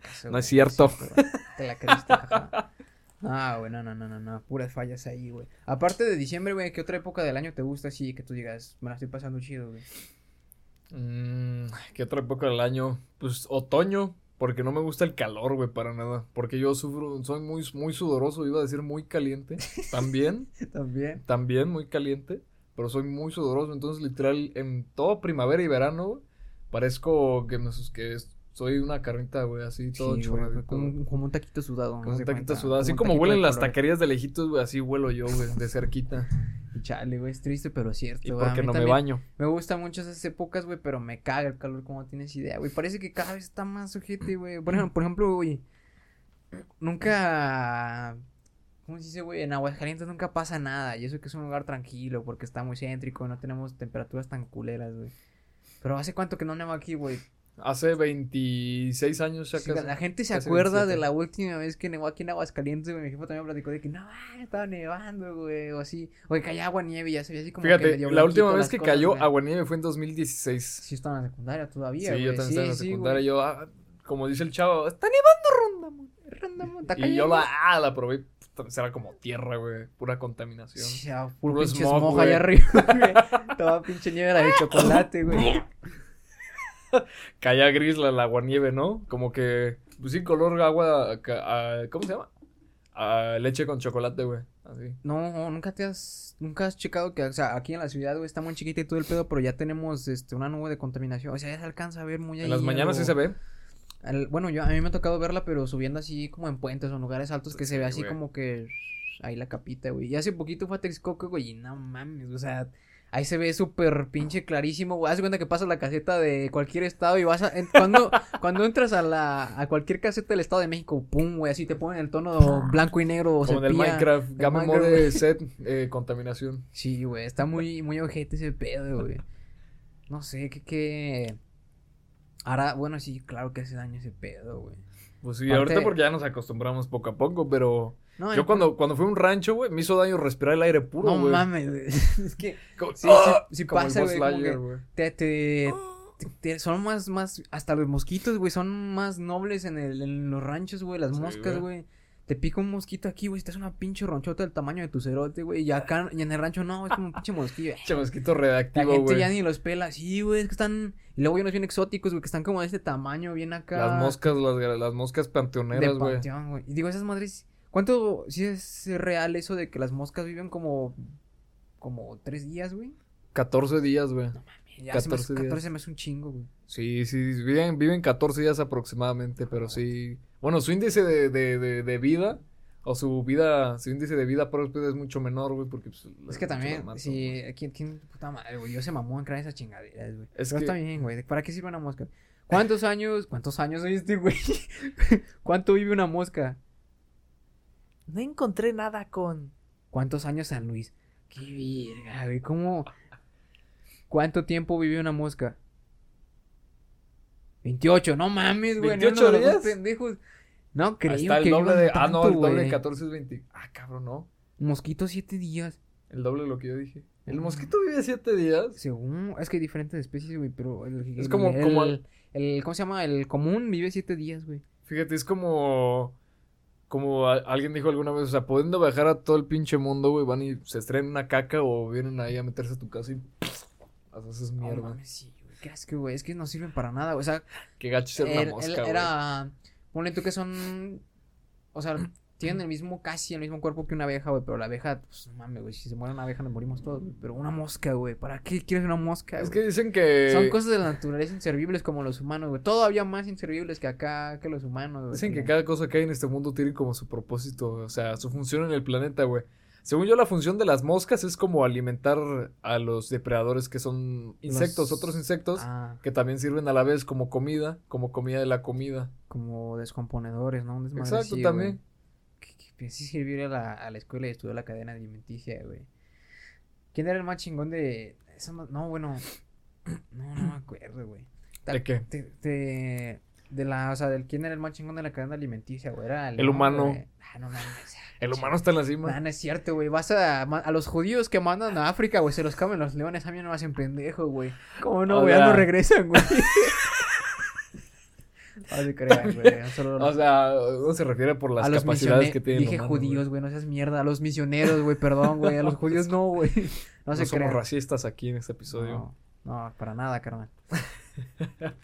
Caso, No güey, es cierto. Te la creíste. Ah, güey, no, no, no, no, no, puras fallas ahí, güey. Aparte de diciembre, güey, ¿qué otra época del año te gusta así que tú digas, me la estoy pasando chido, güey? Mm, ¿Qué otra época del año? Pues otoño, porque no me gusta el calor, güey, para nada. Porque yo sufro, soy muy, muy sudoroso, iba a decir muy caliente. *laughs* También, También. también muy caliente, pero soy muy sudoroso. Entonces, literal, en toda primavera y verano, parezco que, me, que es- soy una carnita, güey, así todo Sí, chorradito. como, un- como un taquito sudado. Como un taquito cuenta, sudado. Así como huelen las taquerías de lejitos, güey, así huelo yo, güey, de cerquita. *laughs* Chale, güey, es triste, pero cierto. Y güey, a porque no me baño. Me gustan mucho esas épocas, güey, pero me caga el calor, como tienes idea, güey. Parece que cada vez está más sujete, güey. Por ejemplo, por ejemplo, güey, nunca... ¿Cómo se dice, güey? En Aguascalientes nunca pasa nada. Y eso que es un lugar tranquilo, porque está muy céntrico, no tenemos temperaturas tan culeras, güey. Pero ¿hace cuánto que no neva aquí, güey? Hace 26 años ya Sí, casi. la gente se acuerda 27. de la última vez que nevó aquí en Aguascalientes, güey. Mi jefe también platicó de que no, estaba nevando, güey, o así. O que caía agua nieve y ya se veía así como Fíjate, la última vez que cosas, cayó güey. aguanieve fue en 2016. Sí, estaba en la secundaria todavía, Sí, güey. yo también estaba en la secundaria. Yo, ah, como dice el chavo, está nevando Rondamón. Random, está Y yo la, ah, la probé. Era como tierra, güey. Pura contaminación. Ah, puro, Puro pinche smog, allá arriba, güey. Estaba pinche nieve la de *laughs* chocolate, güey. *laughs* *laughs* Caía gris la, la aguanieve, ¿no? Como que, pues sí, color agua. ah, ¿Cómo se llama? Ah, leche con chocolate, güey. Así. No, nunca te has, nunca has checado que, o sea, aquí en la ciudad, güey, está muy chiquita y todo el pedo, pero ya tenemos, este, una nube de contaminación. O sea, ya se alcanza a ver muy ahí. En las mañanas a sí se ve. al- bueno, yo, a mí me ha tocado verla, pero subiendo así como en puentes o en lugares altos que se ve así güey. como que ahí la capita, güey. Y hace poquito fue a Texcoco, güey, y no mames, o sea, ahí se ve súper pinche clarísimo, güey. Haz cuenta que pasas la caseta de cualquier estado y vas a... en- cuando, *laughs* cuando entras a la... a cualquier caseta del Estado de México, pum, güey, así te ponen el tono *laughs* blanco y negro Como en el. Minecraft. el Minecraft, mode set, eh, contaminación. Sí, güey, está muy, muy ojete ese pedo, güey. No sé, qué, qué... Ahora, bueno, sí, claro que hace daño ese pedo, güey. Pues sí, ahorita porque ya nos acostumbramos poco a poco, pero No, yo cuando, cuando fui a un rancho, güey, me hizo daño respirar el aire puro, No güey. mames, güey. *laughs* Es que Como- sí, sí, ¡Ah! sí Como el pasa, güey, te, te, son más, más, hasta los mosquitos, güey, son más nobles en, el, en los ranchos, güey, las Sí, moscas, güey. Te pica un mosquito aquí, güey, te hace una pinche ronchota del tamaño de tu cerote, güey, y acá, y en el rancho no, es como un pinche mosquillo. *laughs* Che, mosquito La redactivo, gente güey. ya ni los pela, sí, güey, es que están, y luego hay unos bien exóticos, güey, que están como de este tamaño, bien acá. Las moscas, las, las moscas panteoneras, güey. panteón, güey. Y digo, esas madres, ¿cuánto, si es real eso de que las moscas viven como, como tres días, güey? 14 días, güey. Ya se me hace- 14 días. 14 me hace un chingo, güey. Sí, sí, viven, viven 14 días aproximadamente, pero sí. Bueno, su índice de, de, de, de vida, o su vida, su índice de vida próspera es mucho menor, güey, porque pues, Es que también, matan, sí. ¿quién, quién, puta madre, güey? Yo se mamó en crear esas chingaderas, güey. Es Pero que- está bien, güey. ¿Para qué sirve una mosca? ¿Cuántos años, cuántos años oíste, güey? *laughs* ¿Cuánto vive una mosca? No encontré nada con. ¿Cuántos años San Luis? Qué verga, güey. ¿Cómo? ¿Cuánto tiempo vive una mosca? 28, no mames, güey. ni uno 28 de los dos días. pendejos. No creo Ahí está el que doble de. Ah, no, tanto, el doble de güey. 14 es 20. Ah, cabrón, no. Mosquito 7 días. El doble de lo que yo dije. ¿El mosquito vive 7 días? Según, es que hay diferentes especies, güey, pero el, Es el- como- el, como el, el- ¿cómo se llama? El común vive siete días, güey. Fíjate, es como. Como a- alguien dijo alguna vez, o sea, pudiendo viajar a todo el pinche mundo, güey, van y se estrenen una caca o vienen ahí a meterse a tu casa y. Haces No mierda. mames, sí, güey. Qué asco, güey. Es que no sirven para nada, güey. O sea, Qué gacho ser una el- mosca, güey. era. Ponle tú que son. O sea, tienen el mismo, casi el mismo cuerpo que una abeja, güey. Pero la abeja, pues no mames, güey. Si se muere una abeja, nos morimos todos, güey. Pero una mosca, güey. ¿Para qué quieres una mosca? Es güey? que dicen que. Son cosas de la naturaleza inservibles como los humanos, güey. Todavía más inservibles que acá, que los humanos, güey. Dicen que cada cosa que hay en este mundo tiene como su propósito, o sea, su función en el planeta, güey. Según yo, la función de las moscas es como alimentar a los depredadores que son insectos, Los- otros insectos, Ah, que también sirven a la vez como comida, como comida de la comida. como descomponedores, ¿no? Un Exacto, también. Que pensé servir a la, a la escuela y estudiar la cadena alimenticia, güey. ¿Quién era el más chingón de...? esa no, bueno... *clears throat* No, no me acuerdo, güey. ¿De qué? Te- te- de la... O sea, del quién era el más chingón de la cadena alimenticia, güey. Era El humano. güey. Ah, no mames. El humano está en la cima. No, no es cierto, güey. Vas a, a los judíos que mandan a África, güey, se los comen los leones. A mí no me hacen pendejo, güey. ¿Cómo no, güey? Ya sea- no regresan, güey. *laughs* No se *laughs* crean, güey. Solo O sea, uno se refiere por las a capacidades que tiene. el Dije judíos, güey, no seas mierda. A los misioneros, güey, perdón, güey. A los *laughs* judíos no, güey. No güey. No se somos crean. racistas aquí en este episodio. No, no, para nada, carnal. *laughs*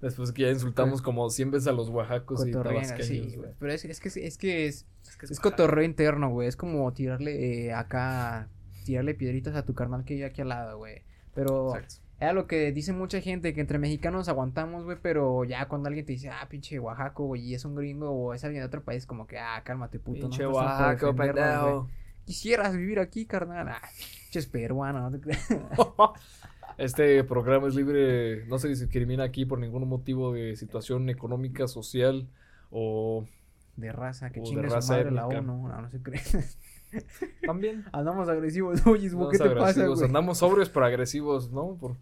Después que ya insultamos como 100 veces a los oaxacos y tabasqueños, sí, güey. Pero es, es que es, es que es, Es que es cotorreo interno, güey. Es como tirarle eh, acá, tirarle piedritas a tu carnal que vive aquí al lado, güey. Pero Exacto. Era lo que dice mucha gente, que entre mexicanos aguantamos, güey, pero ya cuando alguien te dice, ah, pinche Oaxaco, güey, y es un gringo o es alguien de otro país, como que, ah, cálmate, puto. Pinche por Oaxaco, pendejo. Quisieras vivir aquí, carnal. Ah, pinches peruano, no te creas. *laughs* Este programa es libre, no se discrimina aquí por ningún motivo de situación económica, social o De raza, que chingue raza su madre la. ONU. No, no se cree. *laughs* *laughs* también. Andamos agresivos, oye, ¿qué te pasa, güey? andamos sobrios pero agresivos, ¿no? Por,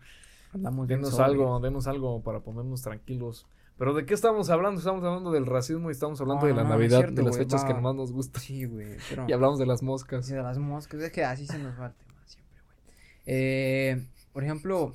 Andamos denos algo, denos algo para ponernos tranquilos. Pero ¿de qué estamos hablando? Estamos hablando del racismo y estamos hablando No, de la no, Navidad, cierto, de las güey, fechas que más nos gustan. Sí, güey, pero... Y hablamos de las moscas. Sí, de las moscas, es que así se nos va el tema siempre, güey. Eh, por ejemplo,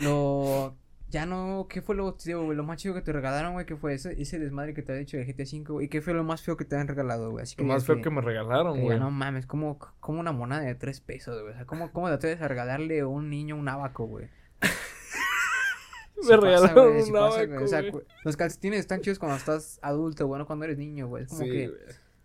lo... Ya no, ¿qué fue lo, tío, güey, lo más chido que te regalaron, güey? ¿Qué fue ese, ese desmadre que te había dicho de GTA V, güey? ¿Y qué fue lo más feo que te han regalado, güey? Así Lo más feo que me regalaron, güey. no mames, como, como una moneda de tres pesos, güey. O sea, ¿cómo, cómo te atreves a regalarle a un niño un abaco, güey? *laughs* Me regalaron un güey. abaco, O sea, los calcetines están chidos cuando estás adulto, güey, no cuando eres niño, güey. Es como Sí, que güey.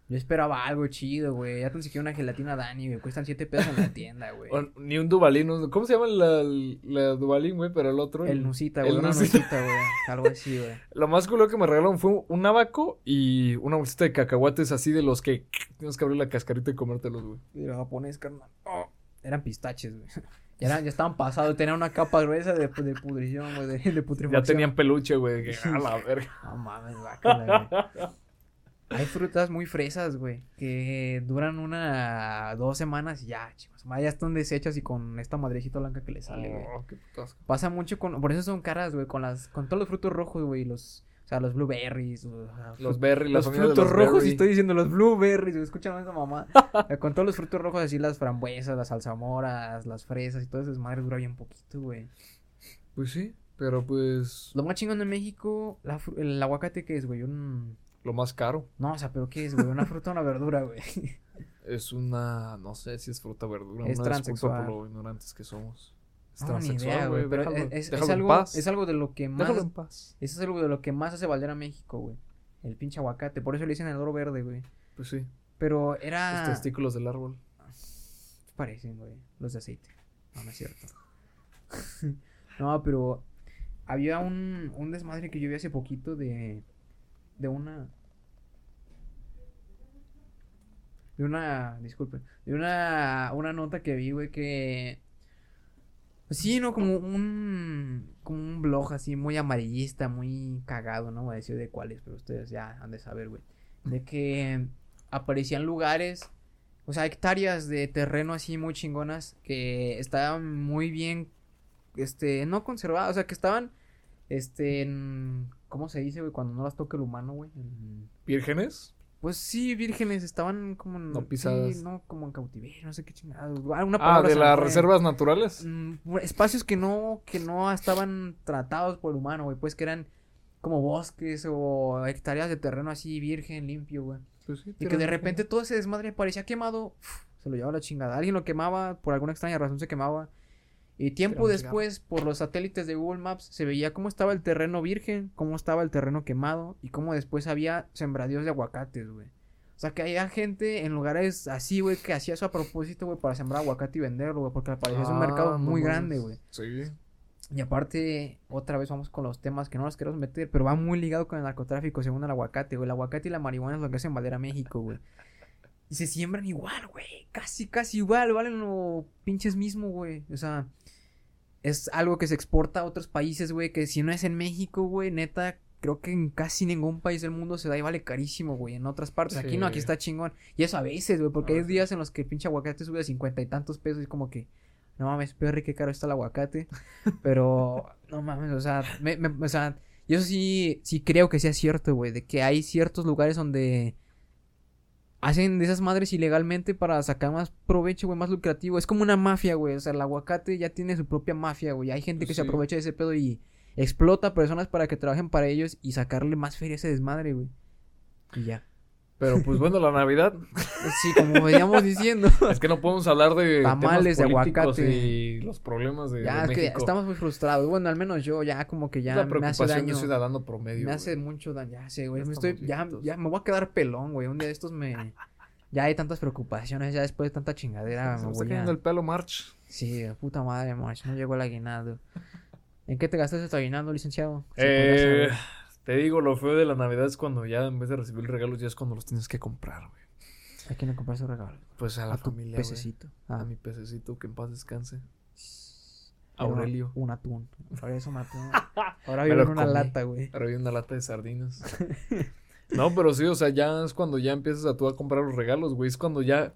Yo esperaba algo chido, güey. Ya te siquiera una gelatina Dani, güey. Cuestan siete pesos en la *laughs* tienda, güey. Ni un Dubalín, ¿cómo se llama la, la Dubalín, güey? Pero el otro. El Nusita, el güey. Una Nusita. Güey. Algo así, güey. *laughs* Lo más culo que me regalaron fue un abaco y una bolsita de cacahuates así de los que tienes que abrir la cascarita y comértelos, güey. Y los japonés, carnal. Oh, eran pistaches, güey. *laughs* Ya, eran, ya estaban pasados. Tenían una capa gruesa de, de pudrición, güey. De, de putrefacción. Ya tenían peluche, güey. A la verga. No mames, bácala, güey. Hay frutas muy fresas, güey, que duran una, dos semanas y ya, chicos, ya están deshechas y con esta madrecita blanca que le sale, güey. Oh, qué putasco. Pasa mucho con, por eso son caras, güey, con las, con todos los frutos rojos, güey, los, o sea, los blueberries, o sea, Los berry, las los familias de frutos los rojos, y estoy diciendo los blueberries, güey, escuchan esa mamá. *laughs* Eh, con todos los frutos rojos, así las frambuesas, las alzamoras, las fresas y todo eso, madre dura bien poquito, güey. Pues sí, pero pues Lo más chingón de México, la el aguacate, ¿qué es, güey? Un... lo más caro No, o sea, pero ¿qué es, güey? Una fruta o una verdura, güey. *laughs* es una, no sé si es fruta o verdura, Es una transexual. por lo ignorantes que somos. Es No, transexual, güey. Pero déjalo- es, en algo, paz. es algo de lo que más. Déjalo en paz. Eso es algo de lo que más hace valer a México, güey. El pinche aguacate. Por eso le dicen el oro verde, güey. Pues sí, Pero los era. testículos del árbol. Parecen, güey. Los de aceite. No, no es cierto. *laughs* no, pero. Había un, un desmadre que yo vi hace poquito de. De una. De una. Disculpen. De una. Una nota que vi, güey, que. Sí, no, como un. Como un blog así muy amarillista, muy cagado, no voy a decir de cuáles, pero ustedes ya han de saber, güey. De que aparecían lugares, o sea, hectáreas de terreno así muy chingonas que estaban muy bien, este, no conservadas, o sea, que estaban, este, ¿cómo se dice, güey? Cuando no las toca el humano, güey. En- ¿Vírgenes? Pues sí, vírgenes, estaban como en... No pisadas. sí, no, como en cautiverio, no sé qué chingados. Ah, palabra de se me las reservas naturales. Mm, espacios que no, que no estaban tratados por el humano, güey, pues que eran como bosques o hectáreas de terreno así virgen, limpio, güey. Pues sí, Y que de repente todo ese desmadre parecía quemado, uf, se lo llevaba la chingada. Alguien lo quemaba, por alguna extraña razón se quemaba. Y tiempo después, por los satélites de Google Maps, se veía cómo estaba el terreno virgen, cómo estaba el terreno quemado y cómo después había sembradíos de aguacates, güey. O sea, que había gente en lugares así, güey, que hacía eso a propósito, güey, para sembrar aguacate y venderlo, güey, porque al parecer es un Ah, mercado no muy mames. grande, güey. Sí. Y aparte, otra vez vamos con los temas que no los queremos meter, pero va muy ligado con el narcotráfico, según el aguacate, güey. El aguacate y la marihuana es lo que hacen valer a México, güey. Y se siembran igual, güey. Casi, casi igual, valen lo pinches mismo, güey. O sea, es algo que se exporta a otros países, güey, que si no es en México, güey, neta, creo que en casi ningún país del mundo se da y vale carísimo, güey. En otras partes, aquí no, aquí está chingón. Y eso a veces, güey, porque hay días en los que el pinche aguacate sube a cincuenta y tantos pesos y como que, no mames, perri, qué caro está el aguacate. *laughs* Pero, no mames, o sea, me, me- o sea, yo sí, sí creo que sea cierto, güey, de que hay ciertos lugares donde hacen de esas madres ilegalmente para sacar más provecho, güey, más lucrativo. Es como una mafia, güey, o sea, el aguacate ya tiene su propia mafia, güey. Hay gente que se aprovecha de ese pedo y explota a personas para que trabajen para ellos y sacarle más feria a ese desmadre, güey. Y ya. Pero pues bueno, la Navidad. Sí, como veníamos diciendo. es que no podemos hablar de Tamales de aguacate. y los problemas de, ya, de es que estamos muy frustrados. Bueno, al menos yo ya como que ya la me hace preocupación daño. de ciudadano promedio. Me hace güey. mucho daño. Ya sé, güey. Ya Me estoy, ya, ya me voy a quedar pelón, güey. Un día de estos me. Ya hay tantas preocupaciones, ya después de tanta chingadera Se me está voy a... el pelo, March. Sí, puta madre, March, no llegó el aguinaldo. ¿En qué te gastaste tu aguinaldo, licenciado? Eh. Te digo, lo feo de la Navidad es cuando ya en vez de recibir regalos, ya es cuando los tienes que comprar, güey. ¿A quién le compraste regalo? Pues a la A familia, pececito. A Ah, mi pececito, que en paz descanse. Aurelio. Un atún. Ahora es un atún. *laughs* Ahora en una comí. lata, güey. Ahora hay una lata de sardinas. *laughs* no, pero sí, o sea, ya es cuando ya empiezas a tú a comprar los regalos, güey. Es cuando ya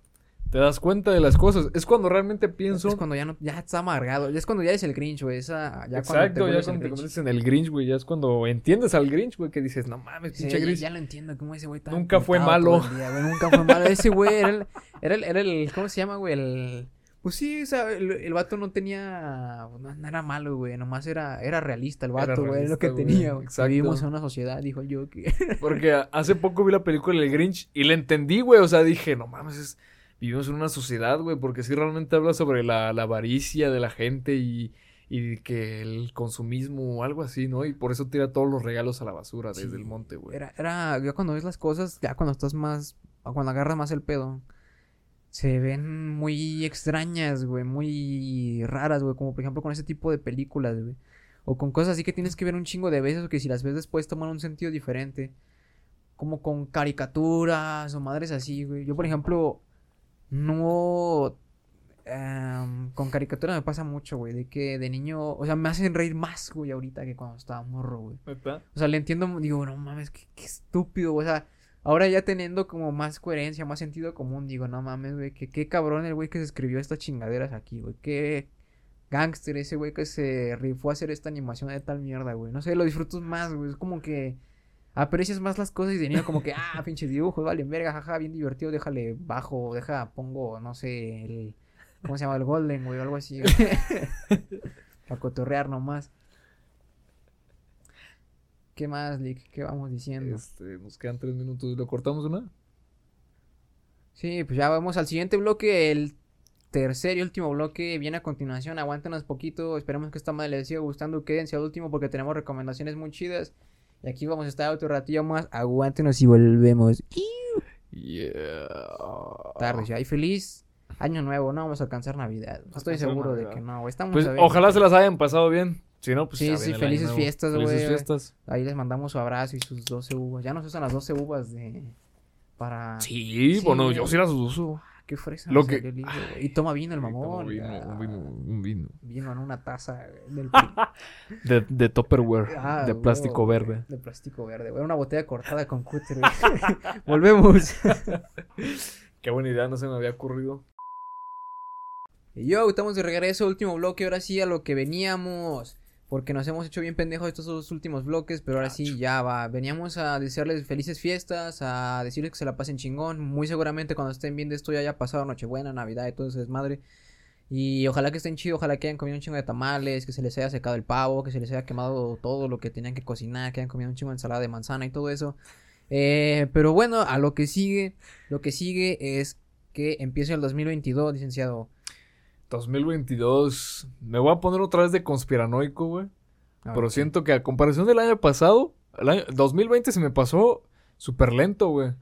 te das cuenta de las cosas. Es cuando realmente pienso. Es cuando ya no, ya está amargado. Ya es cuando ya eres el Grinch, güey. Esa, ya Exacto, cuando te ya cuando te conviertes en el Grinch, güey. Ya es cuando entiendes al Grinch, güey, que dices, no mames, pinche Grinch. ya lo entiendo, como ese güey estaba Nunca fue malo. día, güey, nunca fue malo. Ese güey era el, era el, era el, ¿cómo se llama, güey? El, pues sí, o sea, el, el vato no tenía, no, no era malo, güey, nomás era, era realista el vato, güey, es lo que güey, tenía, güey. exacto. Vivimos en una sociedad, dijo el yo que... Porque hace poco vi la película El Grinch y la entendí, güey. O sea, dije, no mames, es- vivimos en una sociedad, güey. Porque sí realmente habla sobre la, la avaricia de la gente y, y que el consumismo o algo así, ¿no? Y por eso tira todos los regalos a la basura desde Sí, el monte, güey. Era, era, ya cuando ves las cosas, ya cuando estás más, cuando agarras más el pedo, se ven muy extrañas, güey, muy raras, güey, como por ejemplo con ese tipo de películas, güey. O con cosas así que tienes que ver un chingo de veces o que si las ves después toman un sentido diferente. Como con caricaturas o madres así, güey. Yo, por ejemplo, no... em, con caricaturas me pasa mucho, güey, de que de niño, o sea, me hacen reír más, güey, ahorita que cuando estaba morro, güey. O sea, le entiendo, digo, no mames, qué, qué estúpido, o sea, ahora ya teniendo como más coherencia, más sentido común, digo, no mames, güey, que qué cabrón el güey que se escribió estas chingaderas aquí, güey, qué gángster ese güey que se rifó a hacer esta animación de tal mierda, güey. No sé, lo disfrutas más, güey, es como que aprecias más las cosas y de niño como que, ah, pinche dibujo, vale, verga, jaja, bien divertido, déjale bajo, deja, pongo, no sé, el, ¿cómo se llama? El golden, güey, o algo así. *laughs* Para cotorrear nomás. ¿Qué más, Lick? ¿Qué vamos diciendo? Este, nos quedan tres minutos. ¿Lo cortamos una? Sí, pues ya vamos al siguiente bloque, el tercer y último bloque viene a continuación. Aguántenos poquito, esperemos que esta madre les siga gustando. Quédense al último porque tenemos recomendaciones muy chidas. Y aquí vamos a estar otro ratillo más. Aguántenos y volvemos. Yeah. Tarde ya. Y feliz año nuevo. No vamos a alcanzar Navidad. Estoy seguro de que no. Estamos Pues ojalá se las hayan pasado bien. Si no, pues Sí, sí, felices fiestas, Felices güey. fiestas. Ahí les mandamos su abrazo y sus 12 uvas. Ya no se usan las 12 uvas de. Para. Sí, Sí, bueno, yo sí las uso. Qué fresa. Lo que- el. Y toma vino el mamón. vino, ah, un vino, un vino. Vino en una taza del *laughs* De, de Tupperware, Ah, de plástico verde. De plástico verde, güey. Una botella cortada con cúter. *laughs* Volvemos. *laughs* Qué buena idea, no se me había ocurrido. Y yo, estamos de regreso, último bloque, ahora sí a lo que veníamos. Porque nos hemos hecho bien pendejos estos dos últimos bloques, pero ahora sí ya va. Veníamos a desearles felices fiestas, a decirles que se la pasen chingón. Muy seguramente cuando estén viendo esto ya haya pasado Nochebuena, Navidad y todo ese desmadre. Y ojalá que estén chidos, ojalá que hayan comido un chingo de tamales, que se les haya secado el pavo, que se les haya quemado todo lo que tenían que cocinar, que hayan comido un chingo de ensalada de manzana y todo eso. Eh, pero bueno, a lo que sigue, lo que sigue es que empiece el 2022, licenciado. 2022. Me voy a poner otra vez de conspiranoico, güey. A Pero siento que a comparación del año pasado, el año 2020 se me pasó súper lento, güey.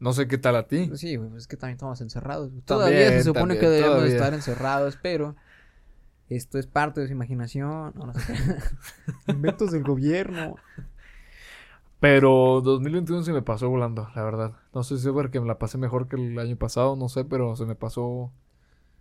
No sé qué tal a ti. Sí, güey, pues es que también estamos encerrados. También, Todavía se supone también, que debemos todavía. estar encerrados, pero esto es parte de su imaginación. No, no sé. *laughs* Inventos del gobierno. Pero 2021 se me pasó volando, la verdad. No sé si es porque me la pasé mejor que el año pasado, no sé, pero se me pasó.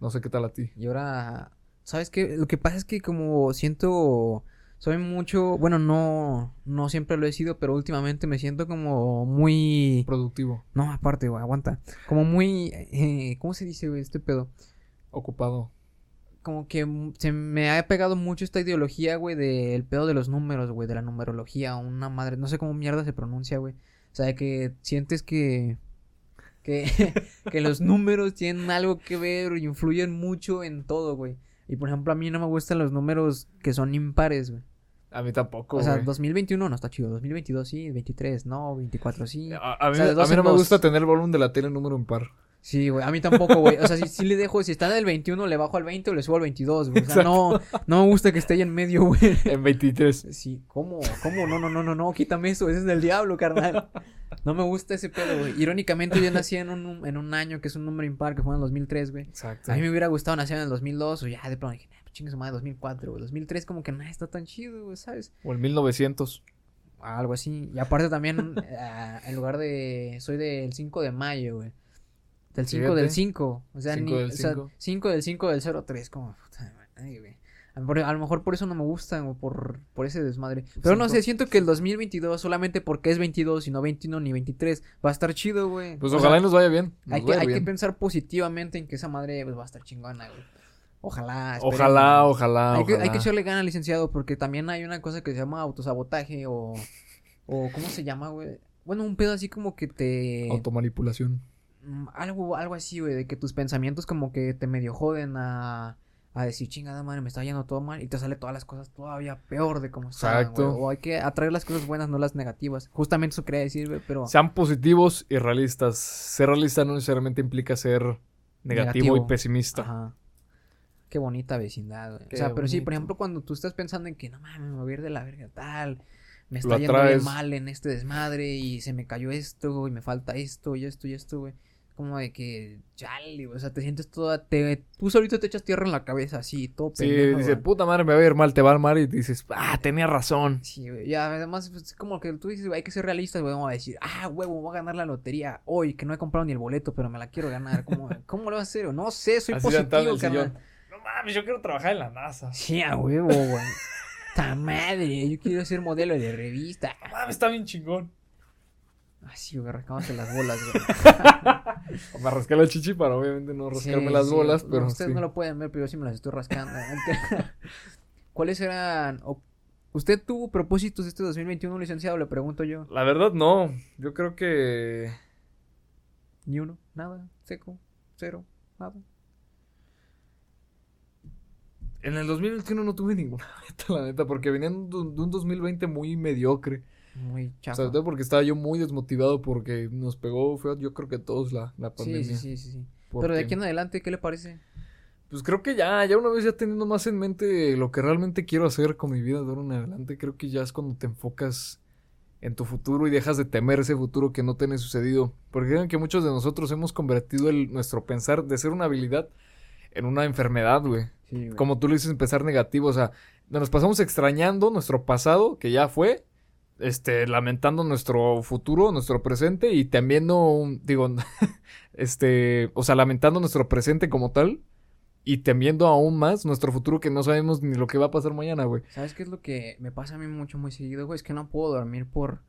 No sé qué tal a ti. Y ahora, ¿sabes qué? Lo que pasa es que como siento, soy mucho, bueno, no, no siempre lo he sido, pero últimamente me siento como muy, Productivo, no, aparte, güey, aguanta, como muy, eh, ¿cómo se dice, güey, este pedo? ocupado. como que se me ha pegado mucho esta ideología, güey, del pedo de los números, güey, de la numerología, una madre, no sé cómo mierda se pronuncia, güey. O sea, que sientes que que, *laughs* que los números tienen algo que ver o influyen mucho en todo, güey. Y por ejemplo, a mí no me gustan los números que son impares, güey. A mí tampoco. O sea, güey. 2021 no está chido, 2022 sí, 23 no, 24 sí. A, a mí, o sea, de a dos mí no me gusta tener el volumen de la tele en número impar. Sí, güey, a mí tampoco, güey. O sea, si, si le dejo, si está en el 21, le bajo al 20 o le subo al 22, güey. O sea, no, no me gusta que esté ahí en medio, güey. En 23. Sí, ¿cómo? ¿Cómo? No, no, no, no, no, quítame eso, ese es del diablo, carnal. No me gusta ese pedo, güey. Irónicamente, yo nací en un, en un año que es un número impar, que fue en el 2003, güey. Exacto. A mí me hubiera gustado nacer en el 2002 o ya de pronto dije, nah, chingue su madre, 2004, güey. 2003 como que no está tan chido, güey, ¿sabes? O el 1900. Algo así. Y aparte también, eh, *laughs* en lugar de, soy del 5 de mayo, güey. Del 5 Fíjate. del 5. O sea, 5 ni, del o sea, 5. 5 del 5 del 03, como, puta madre, güey. A lo mejor- a lo mejor por eso no me gustan, o por, por ese desmadre. Pero no sé, siento que el 2022, solamente porque es 22 y no 21 ni 23, va a estar chido, güey. Pues O ojalá sea, y nos vaya bien. nos hay, que, hay que pensar positivamente en que esa madre pues, va a estar chingona, güey. Ojalá. esperemos. Ojalá, ojalá, Hay que, hay que echarle ganas, licenciado, porque también hay una cosa que se llama autosabotaje o... o ¿Cómo se llama, güey? Bueno, un pedo así como que te... Automanipulación. Mm, algo, algo así, güey, de que tus pensamientos como que te medio joden a, a decir, chingada madre, me está yendo todo mal, y te sale todas las cosas todavía peor de como están, Exacto. güey. O hay que atraer las cosas buenas, no las negativas. Justamente eso quería decir, güey, pero... Sean positivos y realistas. Ser realista no necesariamente implica ser negativo, Negativo. y pesimista. Ajá. Qué bonita vecindad, güey. Qué o sea, pero sí, por ejemplo, cuando tú estás pensando en que, no mames, me voy a ir de la verga tal, me está yendo bien mal en este desmadre y se me cayó esto y me falta esto y esto y esto, güey. Como de que, chale, o sea, te sientes toda, te, tú solito te echas tierra en la cabeza, así, todo Sí, pendejo, dice, puta madre, me va a ir mal, te va a ir mal y dices, ah, tenía razón. Sí, güey, ya, además, pues, es como que tú dices, hay que ser realistas, güey, vamos a decir, ah, huevo, voy a ganar la lotería hoy, que no he comprado ni el boleto, pero me la quiero ganar, ¿cómo, *laughs* cómo lo vas a hacer? No sé, soy Así positivo, carnal. No mames, yo quiero trabajar en la NASA. Sí, a huevo, güey. *laughs* ¡Ta madre! Yo quiero ser modelo de revista. No mames, está bien chingón. Así, güey, rascándote las bolas, güey. *laughs* Me rasqué la chichi para obviamente no rascarme Sí, las sí, bolas, pero ustedes sí. no lo pueden ver, pero yo sí me las estoy rascando. *laughs* ¿Cuáles eran? o- ¿Usted tuvo propósitos este 2021, licenciado? Le pregunto yo. La verdad, no. Yo creo que. Ni uno, nada, seco, cero, nada. En el 2021 no tuve ninguna *laughs* meta, la neta, porque venía de un de un 2020 muy mediocre. Muy chafa. Sobre todo porque estaba yo muy desmotivado porque nos pegó feo, yo creo que todos la, la pandemia. sí, sí, sí, sí. Pero de aquí en adelante, ¿qué le parece? Pues creo que ya, ya una vez ya teniendo más en mente lo que realmente quiero hacer con mi vida de ahora en adelante, creo que ya es cuando te enfocas en tu futuro y dejas de temer ese futuro que no tiene sucedido. Porque creen que muchos de nosotros hemos convertido el, nuestro pensar de ser una habilidad en una enfermedad, güey. Sí. Como tú le dices, empezar negativo. O sea, nos pasamos extrañando nuestro pasado, que ya fue, este, lamentando nuestro futuro, nuestro presente, y temiendo, un- digo, *laughs* este, o sea, lamentando nuestro presente como tal, y temiendo aún más nuestro futuro que no sabemos ni lo que va a pasar mañana, güey. ¿Sabes qué es lo que me pasa a mí mucho, muy seguido, güey? Es que no puedo dormir por,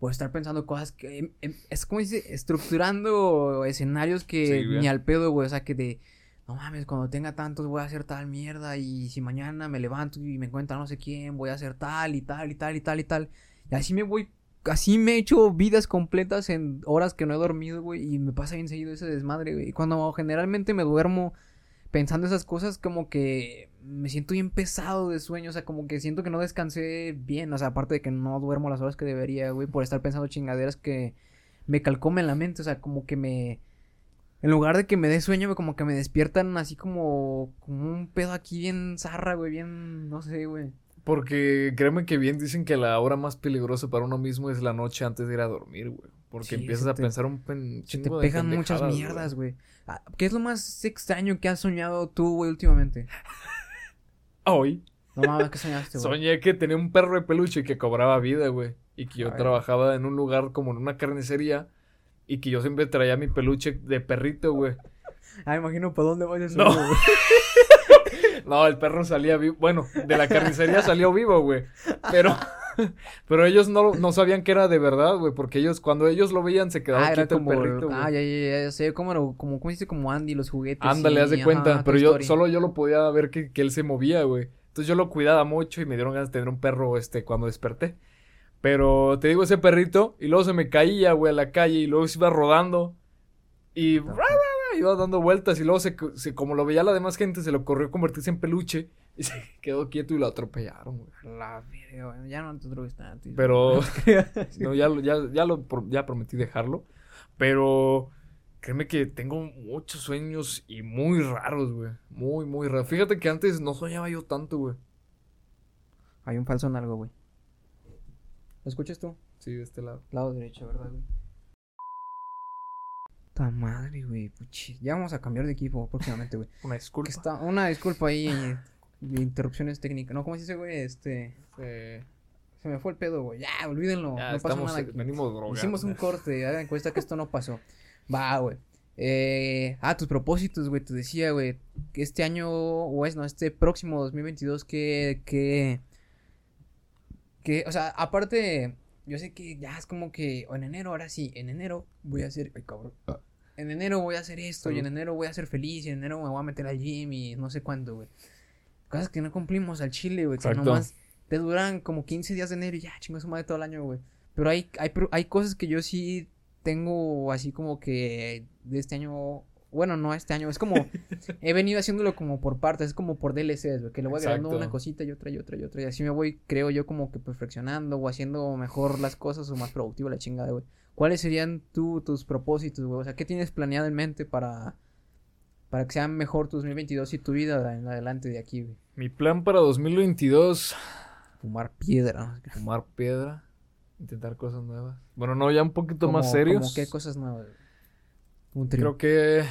por estar pensando cosas que... em- em- es como dice, estructurando escenarios que Sí, ni al pedo, güey. O sea, que de... No mames, cuando tenga tantos voy a hacer tal mierda y si mañana me levanto y me encuentra no sé quién, voy a hacer tal y tal y tal y tal y tal. Y así me voy... Así me he hecho vidas completas en horas que no he dormido, güey. Y me pasa bien seguido ese desmadre, güey. Y cuando generalmente me duermo pensando esas cosas como que me siento bien pesado de sueño, o sea, como que siento que no descansé bien, o sea, aparte de que no duermo las horas que debería, güey, por estar pensando chingaderas que me calcomen la mente, o sea, como que me en lugar de que me dé sueño, como que me despiertan así como como un pedo aquí bien zarra, güey, bien no sé, güey. Porque créeme que bien dicen que la hora más peligrosa para uno mismo es la noche antes de ir a dormir, güey. Porque Sí, empiezas a pensar un pen- Se te pegan muchas mierdas, güey. Ah, ¿Qué es lo más extraño que has soñado tú, güey, últimamente? *laughs* Hoy No mames, ¿qué soñaste, güey? soñé que tenía un perro de peluche que cobraba vida, güey. Y que yo trabajaba en un lugar como en una carnicería. Y que yo siempre traía mi peluche de perrito, güey. Ah, imagino para dónde vas a No. güey. *laughs* No, el perro salía vivo. Bueno, de la carnicería salió vivo, güey. Pero, *laughs* pero ellos no, no sabían que era de verdad, güey. Porque ellos, cuando ellos lo veían, se quedaba Ah, quieto como. el perrito, ah, ya, ya, ya, sé, como, como, ¿cómo dice? Como Andy, los juguetes. Ándale, haz de cuenta. Pero yo, Story. solo yo lo podía ver que, que él se movía, güey. Entonces yo lo cuidaba mucho y me dieron ganas de tener un perro, este, cuando desperté. Pero te digo, ese perrito, y luego se me caía, güey, a la calle, y luego se iba rodando. Y ra, iba dando vueltas, y luego se, se- como lo veía la demás gente, se le ocurrió convertirse en peluche. Y *laughs* se quedó quieto y lo atropellaron, güey. La güey, Ya no te tanto. Pero, *laughs* *laughs* no, ya, ya, ya lo ya prometí dejarlo. Pero créeme que tengo muchos sueños y muy raros, güey. Muy, muy raros. Fíjate que antes no soñaba yo tanto, güey. Hay un falso en algo, güey. ¿Lo escuchas tú? Sí, de este lado. Lado derecho, ¿verdad, güey? Ta madre, güey. puchi. Ya vamos a cambiar de equipo próximamente, güey. *laughs* Una Que disculpa. está, una disculpa ahí. de interrupciones técnicas. No, ¿cómo se dice, güey? Este. Eh, Se me fue el pedo, güey. Ya, olvídenlo. ya no pasó estamos, nada venimos drogados. Hicimos un *laughs* corte, hagan cuenta que esto no pasó. Va, güey. Eh, ah, tus propósitos, güey, te decía, güey, que este año, o es, no, este próximo 2022, que, que, que, o sea, aparte, yo sé que ya es como que, o en enero, ahora sí, en enero voy a hacer, ay, cabrón, en enero voy a hacer esto, y en enero voy a ser feliz, y en enero me voy a meter al gym, y no sé cuándo, güey. Cosas que no cumplimos al chile, güey, que nomás te duran como 15 días de enero y ya, chingo su madre todo el año, güey. Pero hay, hay, hay cosas que yo sí tengo así como que de este año, bueno, no este año, es como, *laughs* he venido haciéndolo como por partes, es como por DLCs, güey, que le voy agregando una cosita y otra y otra y otra, y así me voy, creo yo, como que perfeccionando o haciendo mejor las cosas o más productivo la chingada, güey. ¿Cuáles serían tú, tus propósitos, güey? O sea, ¿qué tienes planeado en mente para, para que sea mejor tu 2022 y tu vida en adelante de aquí, güey? Mi plan para 2022, Fumar piedra. fumar piedra, intentar cosas nuevas. Bueno, no, ya un poquito Como- más serios. como qué cosas nuevas. güey? Un trío. Creo que,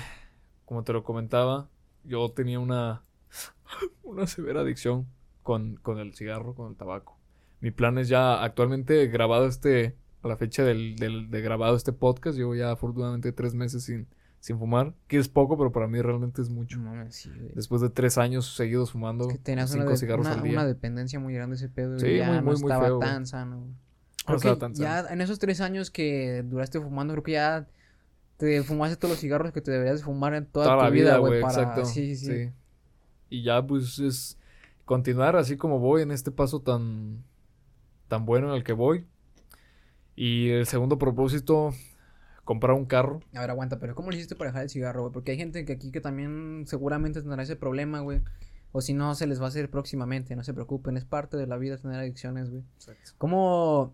como te lo comentaba, yo tenía una, *laughs* una severa adicción con, con el cigarro, con el tabaco. Mi plan es ya actualmente grabado este, a la fecha del, del- de grabado este podcast, llevo ya afortunadamente tres meses sin, sin fumar, que es poco, pero para mí realmente es mucho. No sí. Después de tres años seguidos fumando Es que tenías cinco una, cigarros una, al día. una dependencia muy grande ese pedo. Sí, ya muy, no muy, muy estaba feo, tan sano. güey. Creo O sea, que tan ya en esos tres años que duraste fumando, creo que ya te fumaste todos los cigarros que te deberías de fumar en toda, toda tu la vida, güey, para... exacto. Sí, sí, sí. Y ya, pues, es continuar así como voy en este paso tan, tan bueno en el que voy. Y el segundo propósito, comprar un carro. A ver, aguanta, pero ¿cómo lo hiciste para dejar el cigarro, güey? Porque hay gente que aquí que también seguramente tendrá ese problema, güey. O si no, se les va a hacer próximamente, no se preocupen, es parte de la vida tener adicciones, güey. ¿Cómo,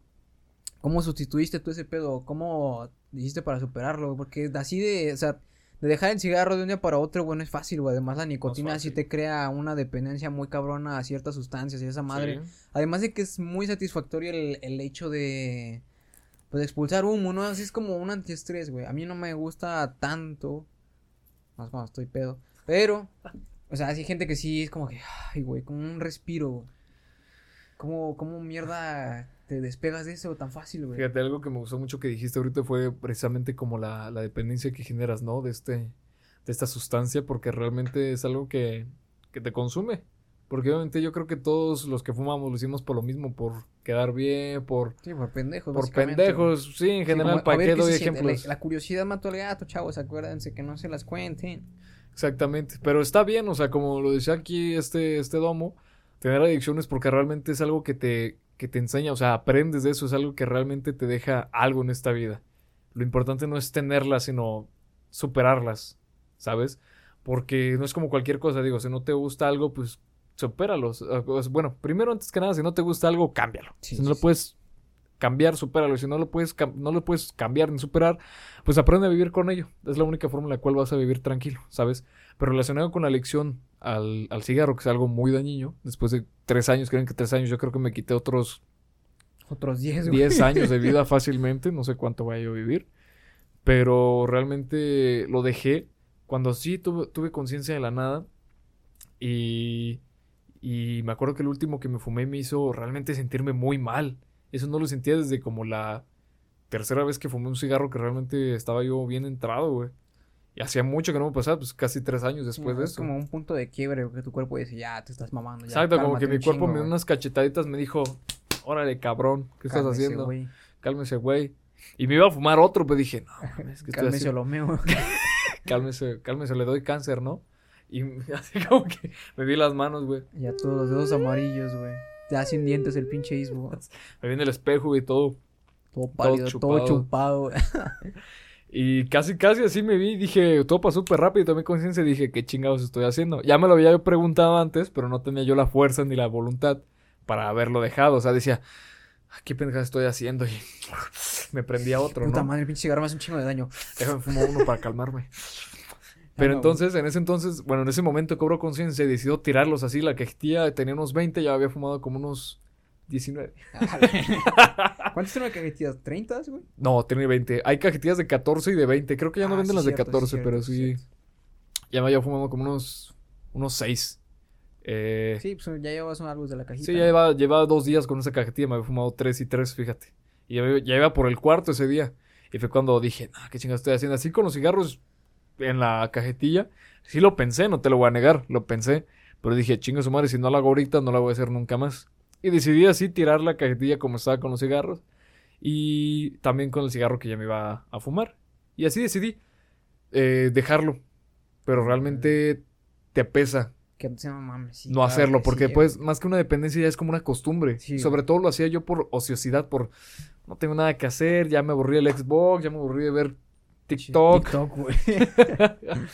¿Cómo sustituiste tú ese pedo? ¿Cómo hiciste para superarlo? Porque así de, o sea, de dejar el cigarro de un día para otro, güey, no es fácil, güey. Además, la nicotina sí te crea una dependencia muy cabrona a ciertas sustancias y esa madre. Sí. Además de que es muy satisfactorio el, el hecho de, pues, expulsar humo, ¿no? Así es como un antiestrés, güey. A mí no me gusta tanto, más cuando estoy pedo, pero, o sea, hay gente que sí es como que, ay, güey, como un respiro, güey. ¿Cómo, cómo mierda te despegas de eso tan fácil, güey? Fíjate, algo que me gustó mucho que dijiste ahorita fue precisamente como la, la dependencia que generas, ¿no? De este, de esta sustancia, porque realmente es algo que, que te consume. Porque obviamente yo creo que todos los que fumamos lo hicimos por lo mismo, por quedar bien, por, Sí, por pendejos, por pendejos, sí, en Sí, general, a ¿para qué doy ejemplos? La, la curiosidad mató al gato, chavos, acuérdense que no se las cuenten. Exactamente, pero está bien, o sea, como lo decía aquí este, este domo, tener adicciones porque realmente es algo que te, que te enseña, o sea, aprendes de eso, es algo que realmente te deja algo en esta vida. Lo importante no es tenerlas, sino superarlas, ¿sabes? Porque no es como cualquier cosa, digo, si no te gusta algo, pues supéralos. Ah, pues, Bueno, primero, antes que nada, si no te gusta algo, cámbialo. Sí, si no sí, lo puedes cambiar, supéralo. Si no lo puedes, no lo puedes cambiar ni superar, pues aprende a vivir con ello. Es la única forma en la cual vas a vivir tranquilo, ¿sabes? Pero relacionado con la adicción al, al cigarro, que es algo muy dañino, después de tres años, creen que tres años, yo creo que me quité otros Otros 10, güey. 10 años de vida *laughs* fácilmente, no sé cuánto vaya a vivir, pero realmente lo dejé cuando sí tuve, tuve conciencia de la nada y, y me acuerdo que el último que me fumé me hizo realmente sentirme muy mal. Eso no lo sentía desde como la tercera vez que fumé un cigarro que realmente estaba yo bien entrado, güey. Y hacía mucho que no me pasaba, pues casi tres años después de es eso. como un punto de quiebre que tu cuerpo dice, ya, te estás mamando. Ya, Exacto, como que mi cuerpo me dio unas cachetaditas, me dijo, órale, cabrón, ¿qué estás haciendo? Cálmese, güey. Y me iba a fumar otro, pero dije, no, ¿qué estoy Cálmese, lo meo. *laughs* Cálmese, cálmese, le doy cáncer, ¿no? Y *laughs* así como que me vi las manos, güey. ya todos los dedos amarillos, güey. Ya sin dientes el pinche ismo. *laughs* Me vi en el espejo y todo. Todo pálido, todo chupado. chupado. güey. *laughs* Y casi, casi así me vi. Dije, todo pasó súper rápido. Tomé conciencia y dije, ¿qué chingados estoy haciendo? Ya me lo había preguntado antes, pero no tenía yo la fuerza ni la voluntad para haberlo dejado. O sea, decía, "Ah, ¿qué pendeja estoy haciendo? Y me prendía otro, Puta ¿no? madre, el pinche cigarro me hace un chingo de daño. Déjame fumar uno para calmarme. Pero entonces, en ese entonces, bueno, en ese momento cobro conciencia y decido tirarlos así. La cajetilla tenía unos 20, ya había fumado como unos 19. *laughs* ¿Cuántos tiene una cajetilla? ¿30, güey? No, tenía 20. Hay cajetillas de 14 y de 20. Creo que ya no Ah, venden sí, las de cierto, sí, 14, cierto, pero sí, sí. cierto. Ya me había fumado como unos, unos 6. Eh, sí, Sí, pues ya llevas un algo de la cajita. ya llevaba, llevaba dos días con esa cajetilla. Me había fumado 3 y 3, fíjate. Y ya, iba- ya iba por el cuarto ese día. Y fue cuando dije, no, qué chingados estoy haciendo. Así con los cigarros en la cajetilla. Sí lo pensé, no te lo voy a negar. Lo pensé. Pero dije, chingo su madre, si no la hago ahorita, no la voy a hacer nunca más. Y decidí así tirar la cajetilla como estaba con los cigarros. Y también con el cigarro que ya me iba a, fumar. Y así decidí eh, dejarlo. Pero realmente te pesa Que no mames. sí, no claro hacerlo, que porque sí, pues más que una dependencia ya es como una costumbre. Sí, Sobre todo lo hacía yo por ociosidad, por no tengo nada que hacer, ya me aburrí del Xbox, ya me aburrí de ver TikTok, TikTok, güey. *laughs*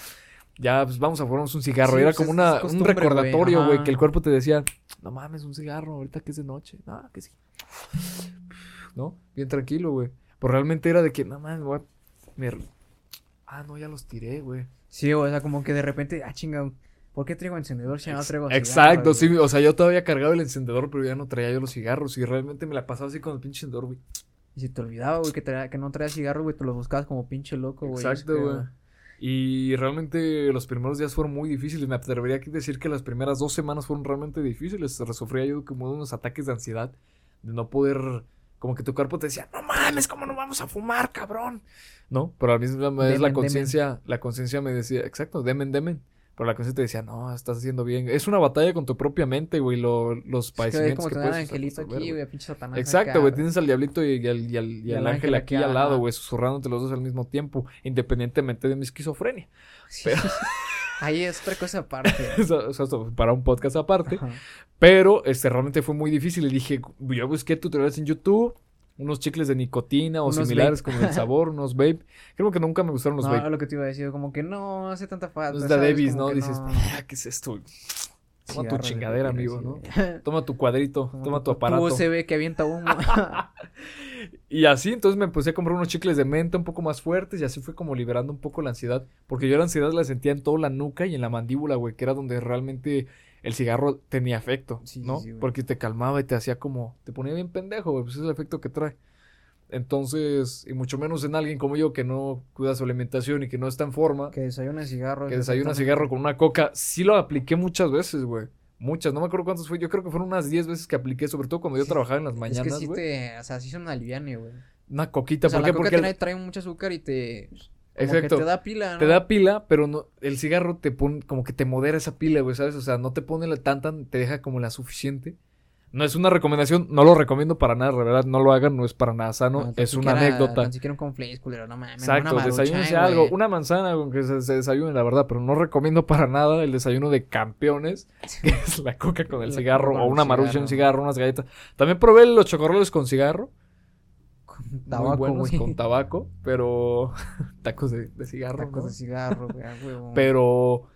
ya pues vamos a fumarnos un cigarro. Sí, Era pues, como una, un recordatorio, güey, que el cuerpo te decía, no mames, un cigarro, ahorita que es de noche, no, que sí. ¿No? Bien tranquilo, güey. Pero realmente era de que, no mames, güey, me... Ah, no, ya los tiré, güey. Sí, o sea, como que de repente, ah, chinga, ¿por qué traigo encendedor si no traigo cigarros, Exacto, sí, o sea, yo todavía cargaba el encendedor, pero ya no traía yo los cigarros y realmente me la pasaba así con el pinche encendedor, güey. Y si te olvidaba, güey, que, traía- que no traía cigarro, güey, te los buscabas como pinche loco, güey. Exacto, güey. Y realmente los primeros días fueron muy difíciles. Me atrevería a decir que las primeras dos semanas fueron realmente difíciles. Sufría yo como de unos ataques de ansiedad, de no poder, como que tu cuerpo te decía, no mames, ¿cómo no vamos a fumar, cabrón? No, pero a la misma vez Demen, la conciencia, la conciencia me decía, exacto, demen, demen. Pero la conciencia te decía, no, estás haciendo bien. Es una batalla con tu propia mente, güey, lo- los Es que padecimientos como que tener al puedes angelito aquí, güey. pinche satanás. Exacto, güey. Tienes al diablito y, y al, y al- y al ángel ángel aquí al lado, güey, susurrándote los dos al mismo tiempo, independientemente de mi esquizofrenia. Sí. *laughs* Ahí es otra cosa aparte. *laughs* Eso- eso para un podcast aparte. Ajá. Pero este realmente fue muy difícil. Y dije, yo busqué tutoriales en YouTube, unos chicles de nicotina o Unos similares vape. como el *laughs* sabor, unos vape. Creo que nunca me gustaron los no, vape. lo que te iba a decir, como que no hace tanta falta. Los de. Davis, Como ¿no? Dices, no. "Ah, ¿qué es esto? Toma tu Cigarro chingadera, amigo, ¿no? *laughs* Toma tu cuadrito, Como toma tu tu aparato. USB que avienta humo. *laughs* Y así, entonces me empecé a comprar unos chicles de menta un poco más fuertes y así fue como liberando un poco la ansiedad. Porque yo la ansiedad la sentía en toda la nuca y en la mandíbula, güey, que era donde realmente el cigarro tenía efecto, Sí, ¿no? sí. Porque te calmaba y te hacía como, te ponía bien pendejo, güey, pues es el efecto que trae. Entonces, y mucho menos en alguien como yo que no cuida su alimentación y que no está en forma, que desayuna cigarro. que desayuna cigarro con una coca, sí lo apliqué muchas veces, güey. Muchas, no me acuerdo cuántas fue, yo creo que fueron unas 10 veces que apliqué, sobre todo cuando yo Sí, trabajaba en las Es que mañanas, sí güey. te, o sea, sí son aliviane, güey. Una coquita, O sea, ¿por la qué? coca Porque trae mucho azúcar y te... Como Exacto. que te da pila, ¿no? Te da pila, pero no, el cigarro te pone, como que te modera esa pila, güey, ¿sabes? O sea, no te pone la tanta, te deja como la suficiente. No es una recomendación, no lo recomiendo para nada, la verdad, no lo hagan, no es para nada sano, No, es una anécdota. Tan siquiera un cornflakes, culero, no mames. Exacto, una desayúnense algo, una manzana con que se, se desayune, la verdad, pero no recomiendo para nada el desayuno de campeones, que es la coca con el La cigarro, o una marucha, un cigarro, unas galletas. También probé los chocorroles con cigarro, *laughs* Con muy tabaco, buenos güey. con tabaco, pero *laughs* tacos de, de cigarro, Tacos ¿no? de cigarro, güey, huevo. Pero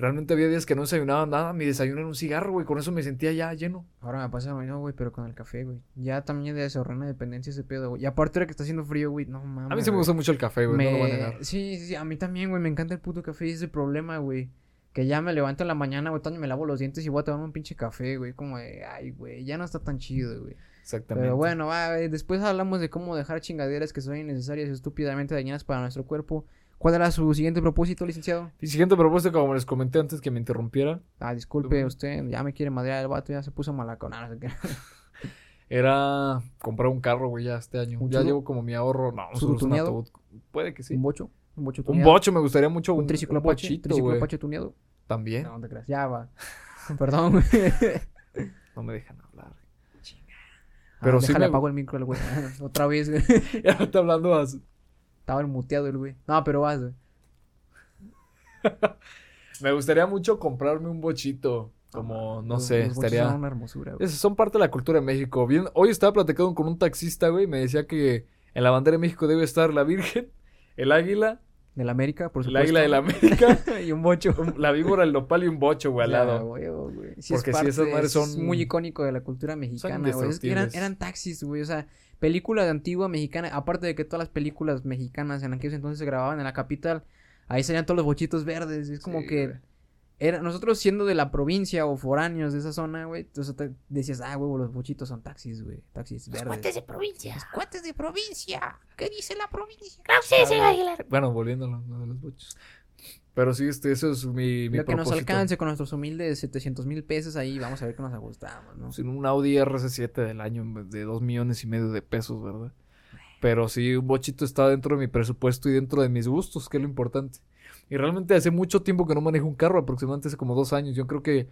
realmente había días que no desayunaba nada. Mi desayuno era un cigarro, güey. Con eso me sentía ya lleno. Ahora me pasa lo mismo, güey, pero con el café, güey. Ya también de una dependencia ese pedo, güey. Y aparte ahora que está haciendo frío, güey, no mames. A mí sí me gusta mucho el café, güey. No lo voy a negar. Sí, sí, a mí también, güey, me encanta el puto café y ese problema, güey. Que ya me levanto en la mañana, güey, tanto me lavo los dientes y voy a tomar un pinche café, güey. Como de, ay, güey, ya no está tan chido, güey. Exactamente. Pero bueno, va, güey, después hablamos de cómo dejar chingaderas que son innecesarias y estúpidamente dañinas para nuestro cuerpo. ¿Cuál era su siguiente propósito, licenciado? Y siguiente propuesta, como les comenté antes que me interrumpiera, Ah, disculpe, usted ya me quiere madrear el vato, ya se puso malacón. Ah, no sé qué. *laughs* era comprar un carro, güey, ya este año. ¿Un Ya llevo como mi ahorro. No, un ataúd. Puede que sí. Un bocho, un bocho Un bocho, me gustaría mucho. un Un, triciclo un Apache, bochito, triciclo. Apache tuneado. También. No, no te creas, ya va. *laughs* Perdón, güey. No me dejan. Pero Pero sí déjale me- apago el micro al güey. *laughs* Otra vez, güey. *laughs* Ya no está hablando más. Estaba muteado el güey. No, pero vas, güey. *laughs* Me gustaría mucho comprarme un bochito. Como, no Los- sé, los estaría. son una hermosura, güey. Son parte de la cultura de México. Bien, hoy estaba platicando con un taxista, güey, y me decía que en la bandera de México debe estar la Virgen, el águila, De la América, por el supuesto. águila de la América, *laughs* y un bocho. *laughs* la víbora, el nopal y un bocho, güey, al Ya, lado. güey, oh, güey. Sí, Porque es parte, esas madres es son- muy icónico de la cultura mexicana, güey. Es que eran, taxis, güey. O sea, películas de antigua mexicana. Aparte de que todas las películas mexicanas en aquellos entonces se grababan en la capital. Ahí salían todos los bochitos verdes. Es como Sí, que. Era, nosotros siendo de la provincia o foráneos de esa zona, güey, entonces te decías, ah, güey, los bochitos son taxis, güey, taxis verdes. Cuates de provincia. Los cuates de provincia. ¿Qué dice la provincia? No sé, señor Aguilar. Bueno, volviendo a lo, de los bochos. Pero sí, este, eso es mi, mi Lo que nos alcance con nuestros humildes 700 mil pesos ahí, vamos a ver que nos ajustamos, ¿no? Sin un Audi RC7 del año de dos millones y medio de pesos, ¿verdad? Pero sí, un bochito está dentro de mi presupuesto y dentro de mis gustos, que es lo importante. Y realmente hace mucho tiempo que no manejo un carro, aproximadamente hace como dos años. Yo creo que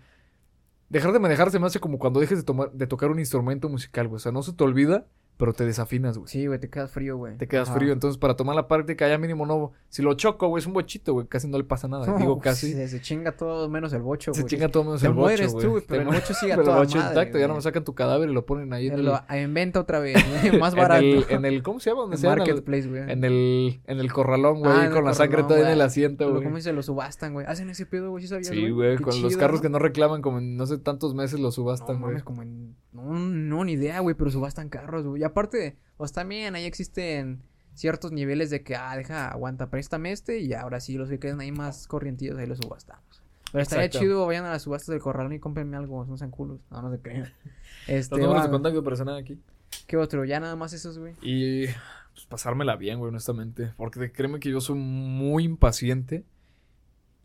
dejar de manejar se me hace como cuando dejes de, tomar, de tocar un instrumento musical, güey. O sea, no se te olvida, pero te desafinas, güey. Sí, güey, te quedas frío, güey. Te quedas Ajá. frío. Entonces, para tomar la práctica, ya mínimo no. Si lo choco, güey, es un bochito, güey. Casi no le pasa nada. No, *laughs* Digo, pues, casi. Se, se chinga todo menos el bocho, Se güey. chinga todo menos Te el bocho, mueres tú, güey, Te pero el bocho sigue *laughs* pero el toda bocho madre, intacto. Ya no sacan tu cadáver y lo ponen ahí en el, Lo inventa otra vez, *laughs* güey, más barato. en el, en el- ¿cómo se llama? Sea, en el- Marketplace, güey. En el, en el corralón, güey, Ah, con el la sangre todavía en el asiento, Lo- güey. ¿Cómo se lo subastan, güey? Hacen ese pedo, güey, ¿sí sabías, Sí, güey, con los carros que no reclaman como en no sé tantos meses No subastan, güey. mames, como en... No, no, ni idea, güey, pero subastan carros, güey. Aparte, pues también ahí existen ciertos niveles de que, ah, deja, aguanta, préstame este y ahora sí, los que queden ahí más corrientitos, ahí los subastamos. Pero estaría Exacto. chido, vayan a las subastas del corralón y cómprenme algo, no sean culos. No, no se crean. *laughs* Este, Los números de contacto personal aquí. ¿Qué otro? Ya nada más esos, güey. Y pues, pasármela bien, güey, honestamente. Porque créeme que yo soy muy impaciente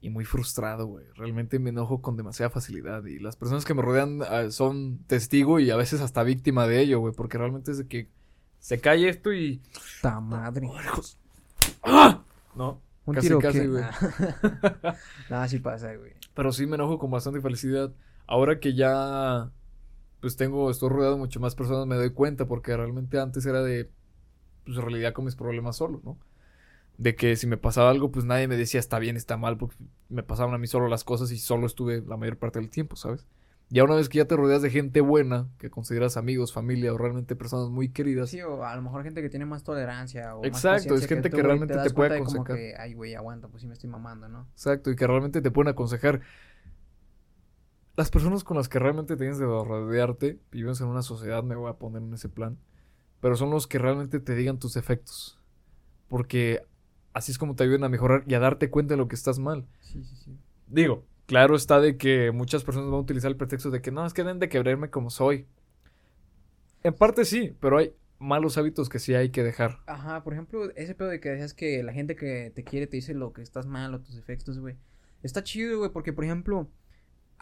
y muy frustrado, güey. Realmente me enojo con demasiada facilidad. Y las personas que me rodean ah, son testigo y a veces hasta víctima de ello, güey. Porque realmente es de que se cae esto y. Ta madre. ¡Ah! No. Un Casi, tiro casi, güey. *laughs* Nada, sí pasa, güey. Pero sí me enojo con bastante felicidad. Ahora que ya pues tengo, estoy rodeado de mucho más personas, me doy cuenta, porque realmente antes era de pues realidad con mis problemas solo, ¿no? De que si me pasaba algo, pues nadie me decía está bien, está mal, porque me pasaban a mí solo las cosas y solo estuve la mayor parte del tiempo, ¿sabes? Ya una vez que ya te rodeas de gente buena, que consideras amigos, familia o realmente personas muy queridas, Sí, o a lo mejor gente que tiene más tolerancia o más Exacto, es gente tú, que realmente das te puede como aconsejar. que, ay, güey, aguanta, pues sí me estoy mamando, ¿no? Exacto, y que realmente te pueden aconsejar. Las personas con las que realmente tienes de rodearte, vives en una sociedad, me voy a poner en ese plan, pero son los que realmente te digan tus defectos. Porque así es como te ayudan a mejorar y a darte cuenta de lo que estás mal. Sí, sí, sí. Digo, claro está de que muchas personas van a utilizar el pretexto de que no, es que deben de quererme como soy. En parte sí, pero hay malos hábitos que sí hay que dejar. Ajá, por ejemplo, ese pedo de que decías que la gente que te quiere te dice lo que estás mal o tus defectos, güey. Está chido, güey, porque, por ejemplo,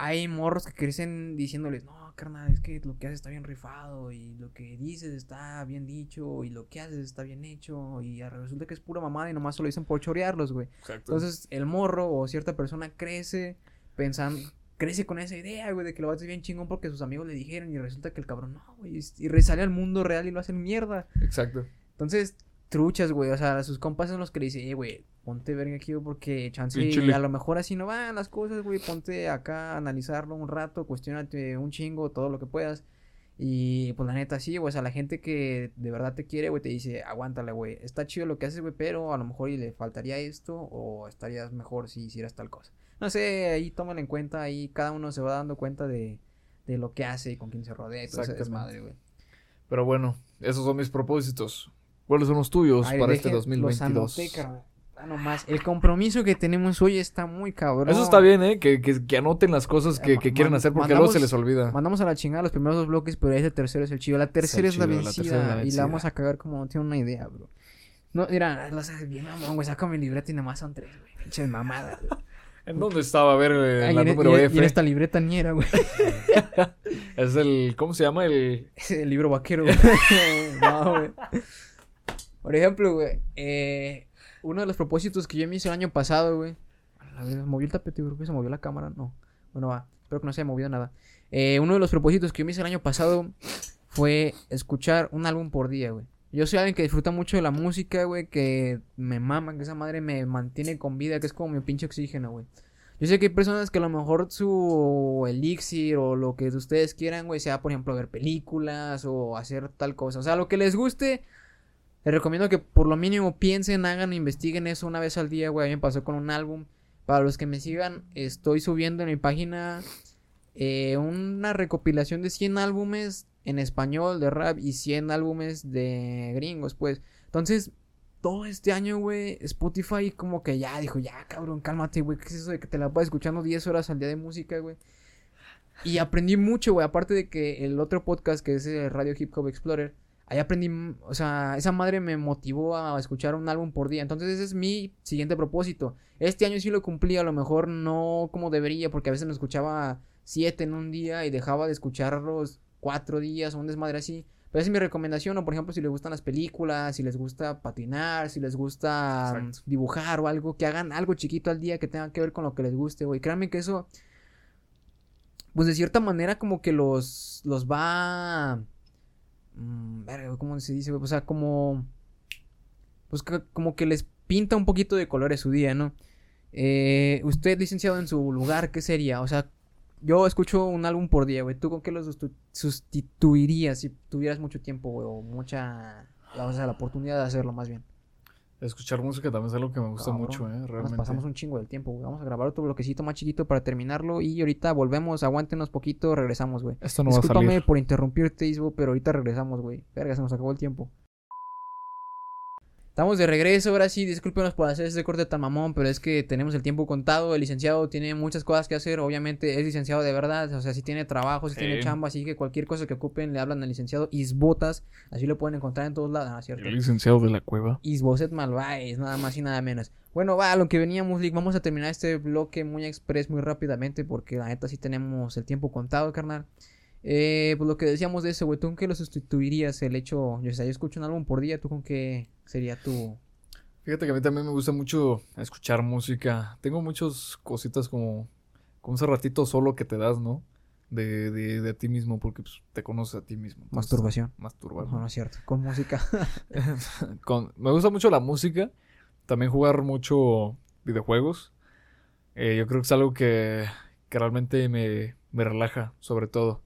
hay morros que crecen diciéndoles, no, carnal, es que lo que haces está bien rifado y lo que dices está bien dicho y lo que haces está bien hecho y resulta que es pura mamada y nomás se lo dicen por chorearlos, güey. Exacto. Entonces, el morro o cierta persona crece pensando, crece con esa idea, güey, de que lo hacer bien chingón porque sus amigos le dijeron y resulta que el cabrón no, güey, y resale al mundo real y lo hacen mierda. Exacto. Entonces, truchas, güey, o sea, sus compas son los que le dicen, eh, güey, ponte verga aquí, güey, porque chance, Pinchele. a lo mejor así no van las cosas, güey, ponte acá a analizarlo un rato, cuestionate un chingo, todo lo que puedas. Y pues la neta, sí, güey, o sea, la gente que de verdad te quiere, güey, te dice, aguántale, güey, está chido lo que haces, güey, pero a lo mejor y le faltaría esto o estarías mejor si hicieras tal cosa. No sé, ahí tómalo en cuenta, ahí cada uno se va dando cuenta de, de lo que hace y con quién se rodea y todo ese Exactamente. desmadre, güey. Pero bueno, esos son mis propósitos. ¿Cuáles son los tuyos Ay, para este deje- 2022? Los. Ah, nomás. El compromiso que tenemos hoy está muy cabrón. Eso está bien, ¿eh? Que, que, que anoten las cosas que, quieren hacer porque luego se mandamos- les olvida. Mandamos a la chingada los primeros dos bloques, pero ese tercero es el chido. La tercera es la chido, la vencida. tercera es la Y vencida. la vamos a cagar como no tiene una idea, bro. No, mira, lo haces bien, mamón, güey. Saca mi libreta y nomás son tres, güey. Pinches mamadas. güey. *laughs* ¿En dónde estaba? A ver, eh, Ay, la y en- número y F. Y en esta libreta ni era, güey. *laughs* Es el... ¿Cómo se llama? El... *laughs* Es el libro vaquero, güey. no, güey. Por ejemplo, güey, eh, uno de los propósitos que yo me hice el año pasado, güey. Movió el tapete, creo que se movió la cámara. No. Bueno, va. Espero que no se haya movido nada. Eh, uno de los propósitos que yo me hice el año pasado fue escuchar un álbum por día, güey. Yo soy alguien que disfruta mucho de la música, güey, que me mama, que esa madre me mantiene con vida, que es como mi pinche oxígeno, güey. Yo sé que hay personas que a lo mejor su elixir o lo que ustedes quieran, güey, sea, por ejemplo, ver películas o hacer tal cosa. O sea, lo que les guste, les recomiendo que por lo mínimo piensen, hagan, investiguen eso una vez al día, güey. A mí me pasó con un álbum. Para los que me sigan, estoy subiendo en mi página eh, una recopilación de 100 álbumes en español de rap y 100 álbumes de gringos, pues. Entonces, todo este año, güey, Spotify como que ya dijo, ya, cabrón, cálmate, güey, ¿qué es eso de que te la vas escuchando 10 horas al día de música, güey? Y aprendí mucho, güey, aparte de que el otro podcast que es el Radio Hip Hop Explorer, ahí aprendí, m- o sea, esa madre me motivó a escuchar un álbum por día. Entonces ese es mi siguiente propósito. Este año sí lo cumplí, a lo mejor no como debería, porque a veces me escuchaba siete en un día y dejaba de escucharlos cuatro días o un desmadre así. Pero esa es mi recomendación, o por ejemplo, si les gustan las películas, si les gusta patinar, si les gusta mm, Exacto. dibujar o algo, que hagan algo chiquito al día que tenga que ver con lo que les guste, güey. Créanme que eso, pues de cierta manera como que los, los va... mm, verga, ¿Cómo se dice? O sea, como... Pues como que les pinta un poquito de colores su día, ¿no? Eh, usted, licenciado, en su lugar, ¿qué sería? O sea, yo escucho un álbum por día, güey. ¿Tú con qué lo sustituirías si tuvieras mucho tiempo? O mucha... O sea, la oportunidad de hacerlo, más bien. Escuchar música también es algo que me gusta Cabrón, mucho, ¿eh? Nos Realmente. pasamos un chingo del tiempo, güey. Vamos a grabar otro bloquecito más chiquito para terminarlo. Y ahorita volvemos, aguántenos poquito, regresamos, güey. Esto no va a salir. por interrumpirte, Isbo, pero ahorita regresamos, güey. Verga, se nos acabó el tiempo. Estamos de regreso, ahora sí, discúlpenos por hacer este corte tan mamón, pero es que tenemos el tiempo contado, el licenciado tiene muchas cosas que hacer, obviamente es licenciado de verdad, o sea, si tiene trabajo, si Sí. tiene chamba, así que cualquier cosa que ocupen le hablan al licenciado Isbotas, así lo pueden encontrar en todos lados, ¿no es cierto? El licenciado de la cueva. Isboset Malváez, nada más y nada menos. Bueno, va, a lo que veníamos, Lick. Vamos a terminar este bloque muy express, muy rápidamente, porque la neta sí tenemos el tiempo contado, carnal. Eh, pues lo que decíamos de eso, güey, ¿tú con qué lo sustituirías el hecho? Yo, o sea, yo escucho un álbum por día, ¿tú con qué sería tu...? Fíjate que a mí también me gusta mucho escuchar música. Tengo muchas cositas como, como ese ratito solo que te das, ¿no? De, de, de ti mismo, porque pues, te conoces a ti mismo. Entonces, Masturbación. Masturbar. No, no es cierto. Con música. *laughs* Con- me gusta mucho la música. También jugar mucho videojuegos. Eh, yo creo que es algo que, que realmente me, me relaja, sobre todo.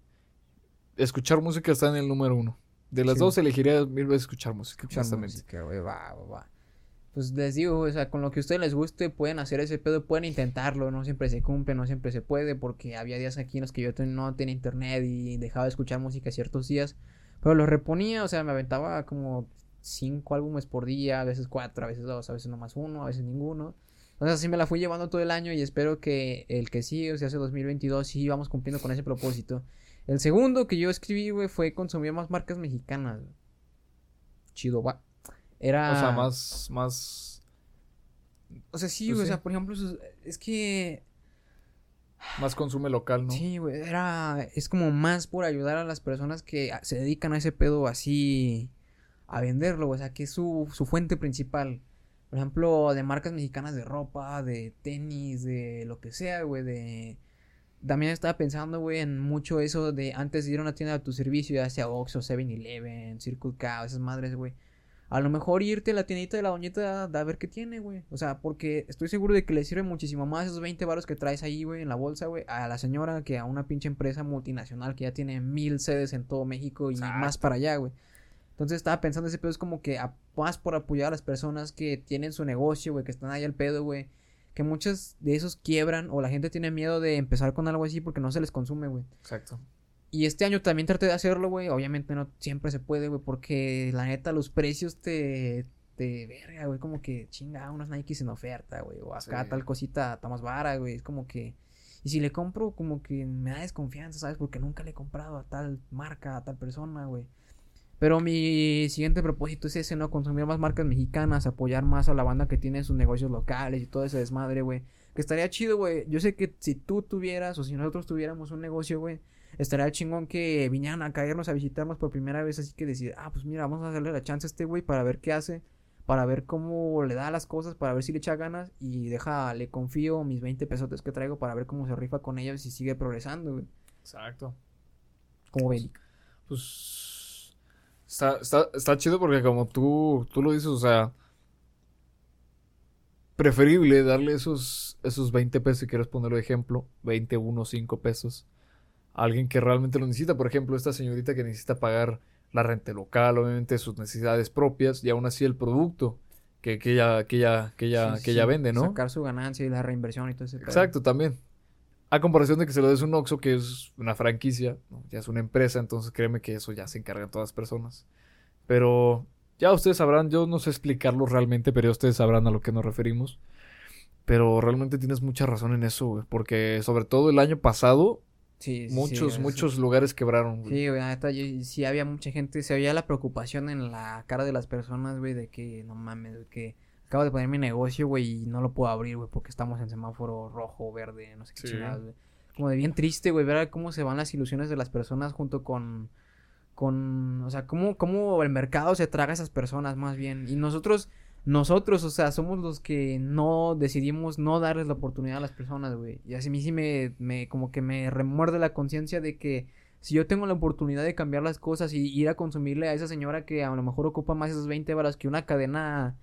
Escuchar música está en el número uno. De las Sí. dos elegiría mil veces escuchar música. Escuchar música, güey, va, va. Pues les digo, o sea, con lo que a ustedes les guste, pueden hacer ese pedo, pueden intentarlo, no siempre se cumple, no siempre se puede, porque había días aquí en los que yo no tenía internet y dejaba de escuchar música ciertos días, pero lo reponía, o sea, me aventaba como cinco álbumes por día, a veces cuatro, a veces dos, a veces nomás uno, a veces ninguno. Entonces así me la fui llevando todo el año y espero que el que sigue, o sea, hace 2022, sí vamos cumpliendo con ese propósito. El segundo que yo escribí, güey, fue consumir más marcas mexicanas. Chido, va. Era... O sea, más, más, O sea, sí, Pues güey, o sí. sea, por ejemplo, es que... más consume local, ¿no? Sí, güey, era... Es como más por ayudar a las personas que se dedican a ese pedo así... A venderlo, güey, o sea, que es su, su fuente principal. Por ejemplo, de marcas mexicanas de ropa, de tenis, de lo que sea, güey, de... También estaba pensando, güey, en mucho eso de antes de ir a una tienda de tu servicio, ya sea Oxxo, 7-Eleven, Circle K, esas madres, güey. A lo mejor irte a la tiendita de la doñita a ver qué tiene, güey. O sea, porque estoy seguro de que le sirve muchísimo más esos 20 baros que traes ahí, güey, en la bolsa, güey, a la señora que a una pinche empresa multinacional que ya tiene mil sedes en todo México y Exacto. más para allá, güey. Entonces estaba pensando ese pedo es como que a- más por apoyar a las personas que tienen su negocio, güey, que están ahí al pedo, güey. Que muchos de esos quiebran o la gente tiene miedo de empezar con algo así porque no se les consume, güey. Exacto. Y este año también traté de hacerlo, güey. Obviamente no siempre se puede, güey, porque la neta los precios te te verga, güey, como que chinga unos Nikes en oferta, güey, o acá Sí. tal cosita está más vara, güey, es como que y si le compro como que me da desconfianza, ¿sabes? Porque nunca le he comprado a tal marca, a tal persona, güey. Pero mi siguiente propósito es ese, ¿no? Consumir más marcas mexicanas, apoyar más a la banda que tiene sus negocios locales y todo ese desmadre, güey. Que estaría chido, güey. Yo sé que si tú tuvieras o si nosotros tuviéramos un negocio, güey, estaría chingón que vinieran a caernos a visitarnos por primera vez. Así que decir, ah, pues mira, vamos a darle la chance a este güey para ver qué hace, para ver cómo le da las cosas, para ver si le echa ganas y deja, le confío mis 20 pesotes que traigo para ver cómo se rifa con ellos y sigue progresando, güey. Exacto. Como ven. Pues está, está, está chido porque como tú, tú lo dices, o sea, preferible darle esos, esos 20 pesos, si quieres ponerlo de ejemplo, 20, 1, 5 pesos, a alguien que realmente lo necesita. Por ejemplo, esta señorita que necesita pagar la renta local, obviamente sus necesidades propias, y aún así el producto que, que ella, que ella, que ella, Sí, que sí, ella vende, ¿no? Sacar su ganancia y la reinversión y todo ese pedo. Exacto, también. A comparación de que se lo des un Oxxo, que es una franquicia, ¿no? ya es una empresa, entonces créeme que eso ya se encargan todas las personas. Pero ya ustedes sabrán, yo no sé explicarlo realmente, pero ya ustedes sabrán a lo que nos referimos. Pero realmente tienes mucha razón en eso, güey, porque sobre todo el año pasado, Sí, muchos, sí, muchos lugares quebraron, güey. Sí, güey, neta, sí había mucha gente, se veía la preocupación en la cara de las personas, güey, de que, no mames, güey, que acabo de poner mi negocio, güey, y no lo puedo abrir, güey, porque estamos en semáforo rojo, verde, no sé qué Sí. chingados, güey. Como de bien triste, güey, ver cómo se van las ilusiones de las personas junto con, con, o sea, cómo, cómo el mercado se traga a esas personas, más bien. Y nosotros, nosotros, o sea, somos los que no decidimos no darles la oportunidad a las personas, güey. Y así a mí sí me, me, como que me remuerde la conciencia de que si yo tengo la oportunidad de cambiar las cosas y ir a consumirle a esa señora que a lo mejor ocupa más esos 20 varas que una cadena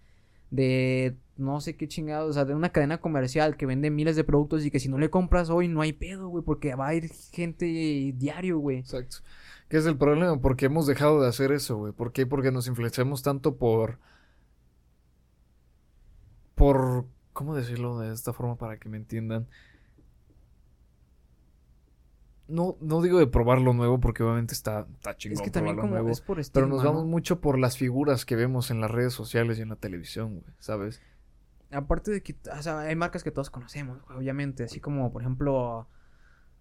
de no sé qué chingados, o sea, de una cadena comercial que vende miles de productos y que si no le compras hoy no hay pedo, güey, porque va a ir gente diario, güey. Exacto. ¿Qué es el problema? Porque hemos dejado de hacer eso, güey. ¿Por qué? Porque nos influenciamos tanto por. Por. ¿Cómo decirlo de esta forma para que me entiendan? No, no digo de probar lo nuevo porque obviamente está, está chingón Es que también como nuevo. es por Pero estigma, nos ¿no? vamos mucho por las figuras que vemos en las redes sociales y en la televisión, güey. ¿Sabes? Aparte de que, o sea, hay marcas que todos conocemos, güey, obviamente, así como, por ejemplo,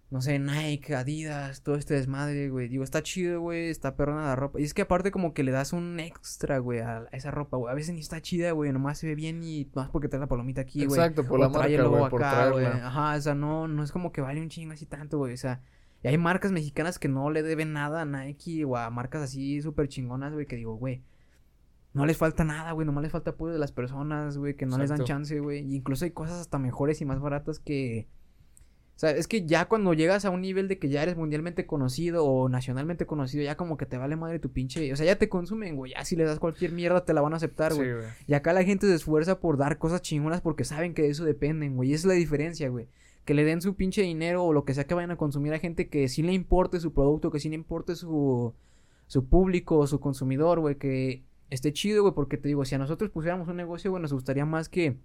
no sé, Nike, Adidas, todo este desmadre, güey. Digo, está chido, güey, está perrona la ropa. Y es que aparte como que le das un extra, güey, a esa ropa, güey. A veces ni está chida, güey, nomás se ve bien y más porque trae la palomita aquí, güey. Exacto, por O la marca, güey, por traerla. Ajá, o sea, no, no es como que vale un chingo así tanto, güey. O sea, y hay marcas mexicanas que no le deben nada a Nike o a marcas así súper chingonas, güey, que digo, güey. no les falta nada, güey. Nomás les falta apoyo de las personas, güey, que no les dan chance, güey. Incluso hay cosas hasta mejores y más baratas que. O sea, es que ya cuando llegas a un nivel de que ya eres mundialmente conocido o nacionalmente conocido, ya como que te vale madre tu pinche. O sea, ya te consumen, güey. Ya si le das cualquier mierda te la van a aceptar, güey. Y acá la gente se esfuerza por dar cosas chingonas porque saben que de eso dependen, güey. Y esa es la diferencia, güey. Que le den su pinche dinero o lo que sea que vayan a consumir a gente que sí le importe su producto, que sí le importe su, su público o su consumidor, güey. Que esté chido, güey. Porque te digo, si a nosotros pusiéramos un negocio, güey, nos gustaría más que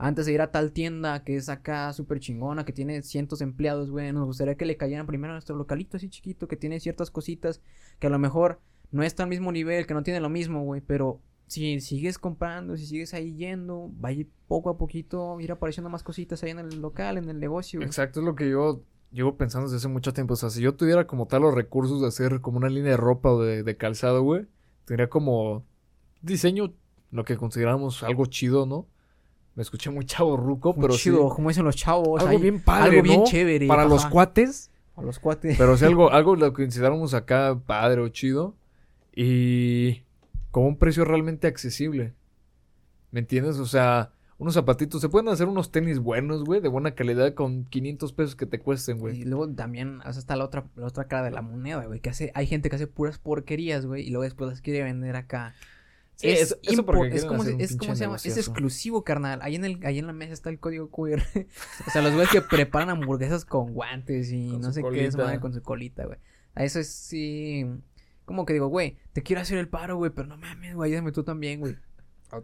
antes de ir a tal tienda que es acá súper chingona, que tiene cientos de empleados, güey. Nos gustaría que le cayeran primero a nuestro localito así chiquito, que tiene ciertas cositas que a lo mejor no está al mismo nivel, que no tiene lo mismo, güey. Pero si sigues comprando, si sigues ahí yendo, va a ir poco a poquito, ir apareciendo más cositas ahí en el local, en el negocio, güey. Exacto, es lo que yo llevo pensando desde hace mucho tiempo. O sea, si yo tuviera como tal los recursos de hacer como una línea de ropa o de, de calzado, güey, tendría como diseño, lo que consideramos algo chido, ¿no? Me escuché muy chavo ruco, Muy pero chido, sí. como dicen los chavos. Algo ahí, bien padre, algo bien ¿no? chévere. Para los cuates, A los cuates. pero sí algo, *laughs* algo lo que consideramos acá padre o chido y con un precio realmente accesible. ¿Me entiendes? O sea, unos zapatitos, se pueden hacer unos tenis buenos, güey, de buena calidad con 500 pesos que te cuesten, güey. Y luego también o sea, está la otra, la otra cara de la moneda, güey. Que hace, hay gente que hace puras porquerías, güey. Y luego después las quiere vender acá. Sí, eso- eso porque es como, se, es como llama, es exclusivo, carnal. Ahí en el, ahí en la mesa está el código QR. *laughs* o sea, los güeyes que preparan hamburguesas con guantes y Con no sé qué es madre con su colita, güey. A eso es sí. Como que digo, güey, te quiero hacer el paro, güey, pero no mames, güey, ayúdame tú también, güey.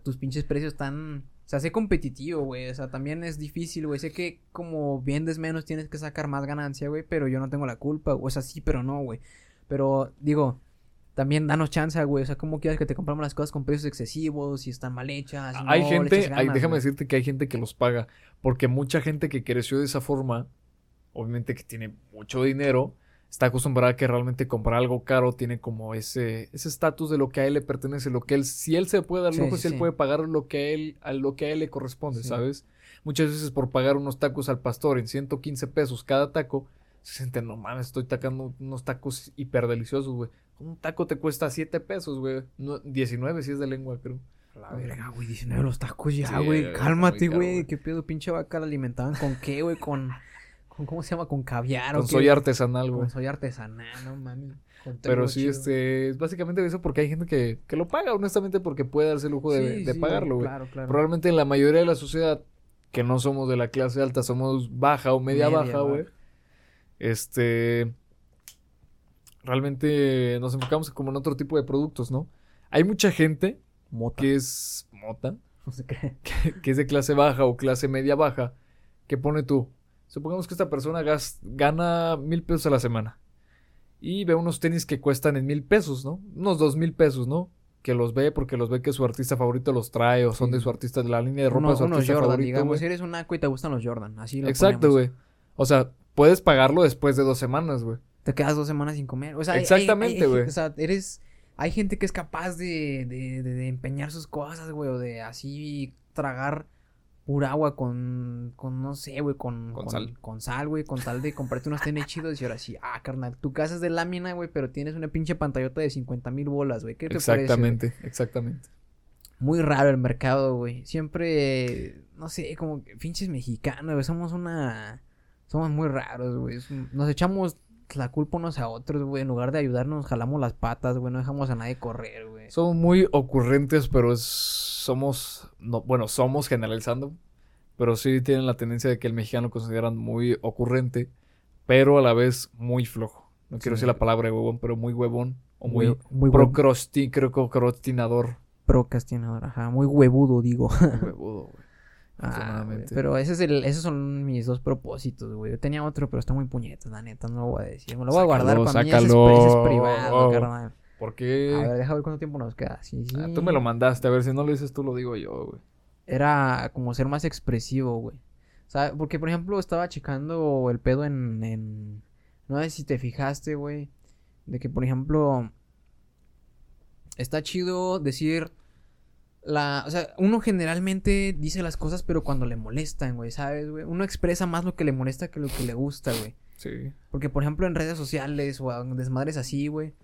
Tus pinches precios están. O sea, sé competitivo, güey. O sea, también es difícil, güey. Sé que como vendes menos tienes que sacar más ganancia, güey. Pero yo no tengo la culpa. O sea, sí, pero no, güey. Pero digo, también danos chance, güey. O sea, ¿cómo quieres que te compramos las cosas con precios excesivos? Si están mal hechas. hay no gente, hay- déjame güey? decirte que hay gente que los paga. Porque mucha gente que creció de esa forma, obviamente que tiene mucho dinero, está acostumbrada a que realmente comprar algo caro tiene como ese ese estatus de lo que a él le pertenece, lo que él, si él se puede dar lujo, sí, si él sí. puede pagar lo que a él, a lo que a él le corresponde. ¿sabes? Muchas veces por pagar unos tacos al pastor en 115 pesos cada taco, se sienten, no mames, estoy tacando unos tacos hiper deliciosos, güey. Un taco te cuesta 7 pesos, güey. No, 19 si es de lengua, creo. La verga, güey, 19 los tacos ya, güey. Cálmate, güey. ¿Qué pedo, pinche vaca? ¿La alimentaban con qué, güey? Con, con. ¿Cómo se llama? Con caviar o Con qué? soya artesanal, güey. Con soya artesanal, no. Con Pero sí, chido. este, es básicamente eso porque hay gente que, que lo paga, honestamente, porque puede darse el lujo de, Sí, de sí, pagarlo, güey. Claro, claro. Probablemente en la mayoría de la sociedad, que no somos de la clase alta, somos baja o media, Media baja, güey. Este, realmente nos enfocamos como en otro tipo de productos, ¿no? Hay mucha gente Mota. que es mota, *laughs* No sé qué. que es de clase baja o clase media baja, que pone tú. Supongamos que esta persona gas- gana mil pesos a la semana. Y ve unos tenis que cuestan en mil pesos, ¿no? Unos dos mil pesos, ¿no? Que los ve porque los ve que su artista favorito los trae o son Sí. de su artista, de la línea de ropa Uno- de su unos artista Jordan, favorito, digamos. güey. Si eres un naco y te gustan los Jordan. Así lo Exacto, güey. O sea, puedes pagarlo después de dos semanas, güey. Te quedas dos semanas sin comer. O sea, Exactamente, güey. *laughs* O sea, eres. Hay gente que es capaz de, de, de- de empeñar sus cosas, güey. O de así tragar pura agua con. con no sé, güey. Con, Con sal. Con sal, güey. Con tal de comprarte unos tenis chidos. Y ahora sí, ah, carnal. Tu casa es de lámina, güey. Pero tienes una pinche pantallota de 50 mil bolas, güey. ¿Qué te parece? güey? Exactamente, exactamente. Muy raro el mercado, güey. Siempre. No sé, como que pinches mexicanos, güey. Somos una. Somos muy raros, güey. Nos echamos la culpa unos a otros, güey. En lugar de ayudarnos, jalamos las patas, güey. No dejamos a nadie correr, güey. Somos muy ocurrentes, pero es- somos, no, bueno, somos generalizando, pero sí tienen la tendencia de que el mexicano consideran muy ocurrente, pero a la vez muy flojo. No quiero Sí. decir la palabra huevón, pero muy huevón o muy, muy creo que procrastinador. procrastinador, ajá. Muy huevudo, digo. Muy huevudo, güey. Ah, pero ese es el, esos son mis dos propósitos, güey. Yo tenía otro, pero está muy puñeta, la neta, no lo voy a decir. Me lo voy a guardar Sácalo, para mí. Ese es, sácalo. ese es privado, carnal. ¿Por qué? A ver, deja ver cuánto tiempo nos queda. Sí, sí. Ah, tú me lo mandaste, a ver si no lo dices tú lo digo yo, güey. era como ser más expresivo, güey. O sea, porque por ejemplo estaba checando el pedo en, en... No sé si te fijaste, güey. De que, por ejemplo, está chido decir... La, o sea, uno generalmente dice las cosas, pero cuando le molestan, güey, ¿sabes, güey? Uno expresa más lo que le molesta que lo que le gusta, güey. Sí. Porque, por ejemplo, en redes sociales o en desmadres así, güey.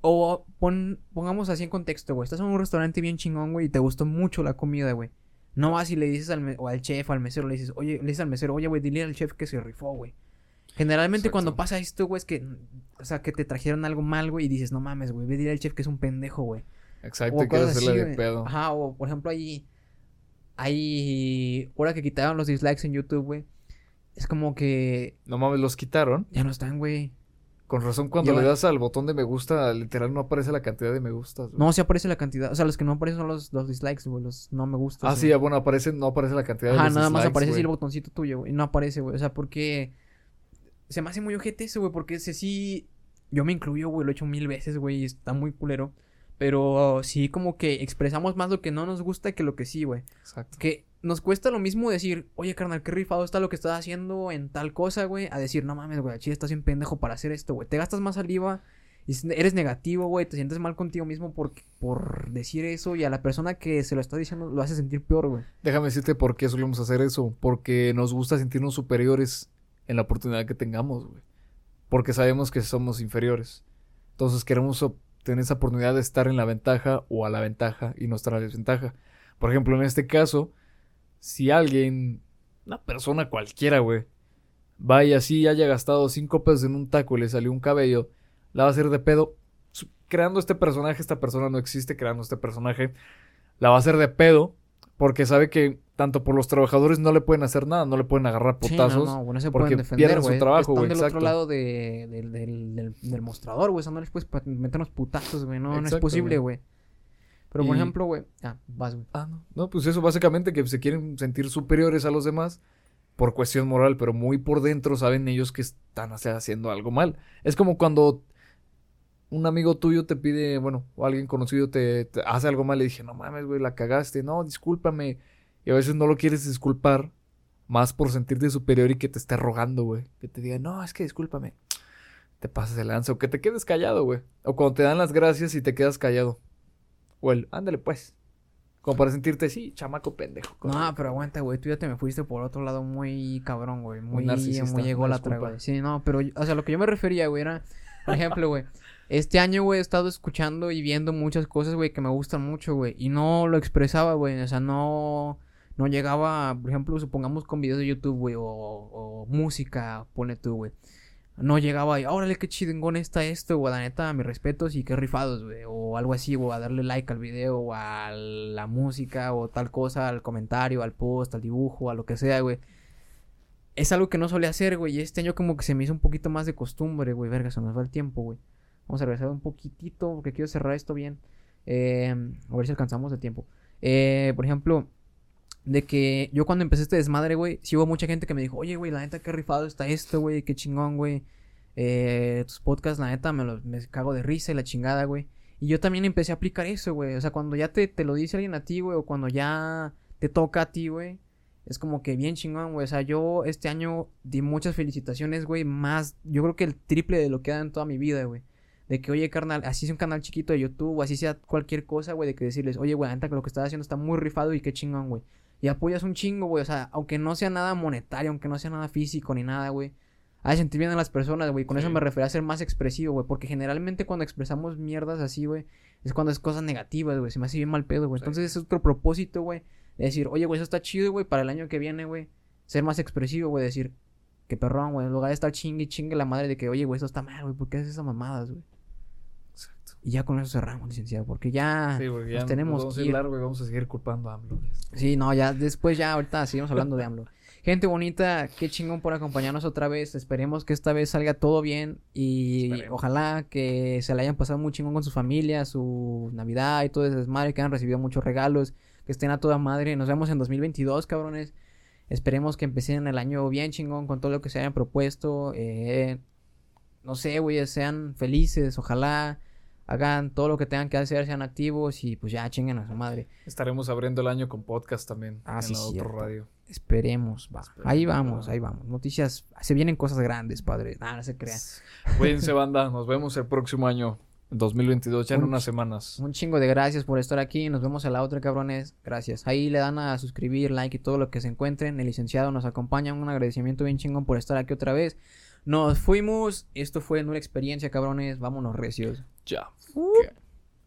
O pon, pongamos así en contexto, güey. Estás en un restaurante bien chingón, güey, y te gustó mucho la comida, güey. No vas y le dices al, o al chef o al mesero, le dices, oye, le dices al mesero, oye, güey, dile al chef que se rifó, güey. Generalmente Exacto. cuando pasa esto, güey, es que, o sea, que te trajeron algo mal, güey, y dices, no mames, güey, ve a dile al chef que es un pendejo, güey. Exacto, y quieres hacerle de pedo. Ajá, o por ejemplo, ahí. Ahí. Ahora que quitaron los dislikes en YouTube, güey. Es como que. No mames, los quitaron. Ya no están, güey. Con razón, cuando Lleva- le das al botón de me gusta, literal no aparece la cantidad de me gustas. güey. No, sí aparece la cantidad. O sea, los que no aparecen son los, los dislikes, güey. Los no me gustan. Ah, sí, ah, bueno, aparece, no aparece la cantidad de los nada más aparece güey. el botoncito tuyo, güey. No aparece, güey. O sea, porque. Se me hace muy ojete eso, güey. Porque ese sí. Yo me incluyo, güey. Lo he hecho mil veces, güey. y Está muy culero. Pero sí, como que expresamos más lo que no nos gusta que lo que sí, güey. Exacto. Que nos cuesta lo mismo decir, oye, carnal, qué rifado está lo que estás haciendo en tal cosa, güey. A decir, no mames, güey, chile estás bien pendejo para hacer esto, güey. Te gastas más saliva eres negativo, güey. Te sientes mal contigo mismo por, por decir eso. Y a la persona que se lo está diciendo lo hace sentir peor, güey. Déjame decirte por qué solemos hacer eso. Porque nos gusta sentirnos superiores en la oportunidad que tengamos, güey. Porque sabemos que somos inferiores. Entonces queremos tener esa oportunidad de estar en la ventaja o a la ventaja y no estar a la desventaja. Por ejemplo, en este caso, si alguien, una persona cualquiera, güey, va y haya gastado cinco pesos en un taco y le salió un cabello, la va a hacer de pedo. Creando este personaje, esta persona no existe creando este personaje, la va a hacer de pedo porque sabe que tanto por los trabajadores no le pueden hacer nada, no le pueden agarrar Sí, potazos. no, no, güey, no se porque pueden defender, pierden su güey. trabajo, Están güey, del exacto. otro lado de- del, del, del, del mostrador, güey. O sea, no les puedes meter unos putazos, güey. No, no es posible, güey. güey. Pero, por ejemplo, güey. Ah, vas, güey. Ah, no. No, pues eso básicamente que se quieren sentir superiores a los demás por cuestión moral, pero muy por dentro saben ellos que están o sea, haciendo algo mal. Es como cuando un amigo tuyo te pide, bueno, o alguien conocido te, te hace algo mal y dije, no mames, güey, la cagaste, no, discúlpame. Y a veces no lo quieres disculpar más por sentirte superior y que te esté rogando, güey. Que te diga, no, es que discúlpame. Te pasas de lanza o que te quedes callado, güey. O cuando te dan las gracias y te quedas callado. O el, ándale pues. Como para sentirte, sí, chamaco pendejo. No, pero aguanta, güey. Tú ya te me fuiste por otro lado muy cabrón, güey. Muy, narcisista, muy una ególatra, güey. Sí, no, pero, o sea, lo que yo me refería, güey, era, por ejemplo, güey. Este año, güey, he estado escuchando y viendo muchas cosas, güey, que me gustan mucho, güey. Y no lo expresaba, güey. O sea, no, no llegaba, por ejemplo, supongamos con videos de YouTube, güey, o, o música, pone tú, güey. No llegaba y, órale, qué chingón está esto, güey. La neta, mis respetos y qué rifados, güey. O algo así, o a darle like al video, o a la música, o tal cosa, al comentario, al post, al dibujo, a lo que sea, güey. Es algo que no solía hacer, güey. Y este año como que se me hizo un poquito más de costumbre, güey. Verga, se nos va el tiempo, güey. Vamos a regresar un poquitito porque quiero cerrar esto bien. Eh, a ver si alcanzamos el tiempo. Eh, por ejemplo, de que yo cuando empecé este desmadre, güey, sí hubo mucha gente que me dijo, oye, güey, la neta, qué rifado está esto, güey, qué chingón, güey. Eh, tus podcasts, la neta, me, los, me cago de risa y la chingada, güey. Y yo también empecé a aplicar eso, güey. O sea, cuando ya te, te lo dice alguien a ti, güey, o cuando ya te toca a ti, güey. Es como que bien chingón, güey. O sea, yo este año di muchas felicitaciones, güey. Más, yo creo que el triple de lo que he dado en toda mi vida, güey. De que, oye, carnal, así sea un canal chiquito de YouTube, o así sea cualquier cosa, güey, de que decirles, oye, güey, la neta, que lo que estás haciendo está muy rifado y qué chingón, güey. Y apoyas un chingo, güey. O sea, aunque no sea nada monetario, aunque no sea nada físico ni nada, güey. A sentir bien a las personas, güey. Con eso me refería a ser más expresivo, güey. Porque generalmente cuando expresamos mierdas así, güey, es cuando es cosas negativas, güey. Se me hace bien mal pedo, güey. Sí. Entonces es otro propósito, güey. De decir, oye, güey, eso está chido, güey, para el año que viene, güey. Ser más expresivo, güey. Decir, que perrón, güey. En lugar de estar chingue y chingue la madre de que, oye, güey, eso está mal, güey. ¿Por qué haces esas mamadas, güey? Y ya con eso cerramos, licenciado. Porque ya. Sí, porque ya nos tenemos vamos que ir largo y vamos a seguir culpando a AMLO. Sí, no, ya después ya ahorita seguimos hablando de AMLO. Gente bonita, qué chingón por acompañarnos otra vez. Esperemos que esta vez salga todo bien y Esperemos. ojalá que se la hayan pasado muy chingón con su familia, su Navidad y todo ese desmadre, que hayan recibido muchos regalos, que estén a toda madre. Nos vemos en 2022, cabrones. Esperemos que empecen el año bien chingón con todo lo que se hayan propuesto. Eh, no sé, güey, sean felices, ojalá hagan todo lo que tengan que hacer, sean activos y pues ya chinguen a su madre. Estaremos abriendo el año con podcast también. Ah, en sí, la otro cierto. radio. Esperemos, va. Esperemos, ahí vamos, va. ahí vamos. Noticias, se vienen cosas grandes, padre. Nada, no se crean. Cuídense, banda. Nos vemos el próximo año, 2022, ya en Un unas ch- semanas. Un chingo de gracias por estar aquí. Nos vemos a la otra, cabrones. Gracias. Ahí le dan a suscribir, like y todo lo que se encuentren. El licenciado nos acompaña. Un agradecimiento bien chingón por estar aquí otra vez. Nos fuimos. Esto fue una experiencia, cabrones. Vámonos, recios. Ya. Ok.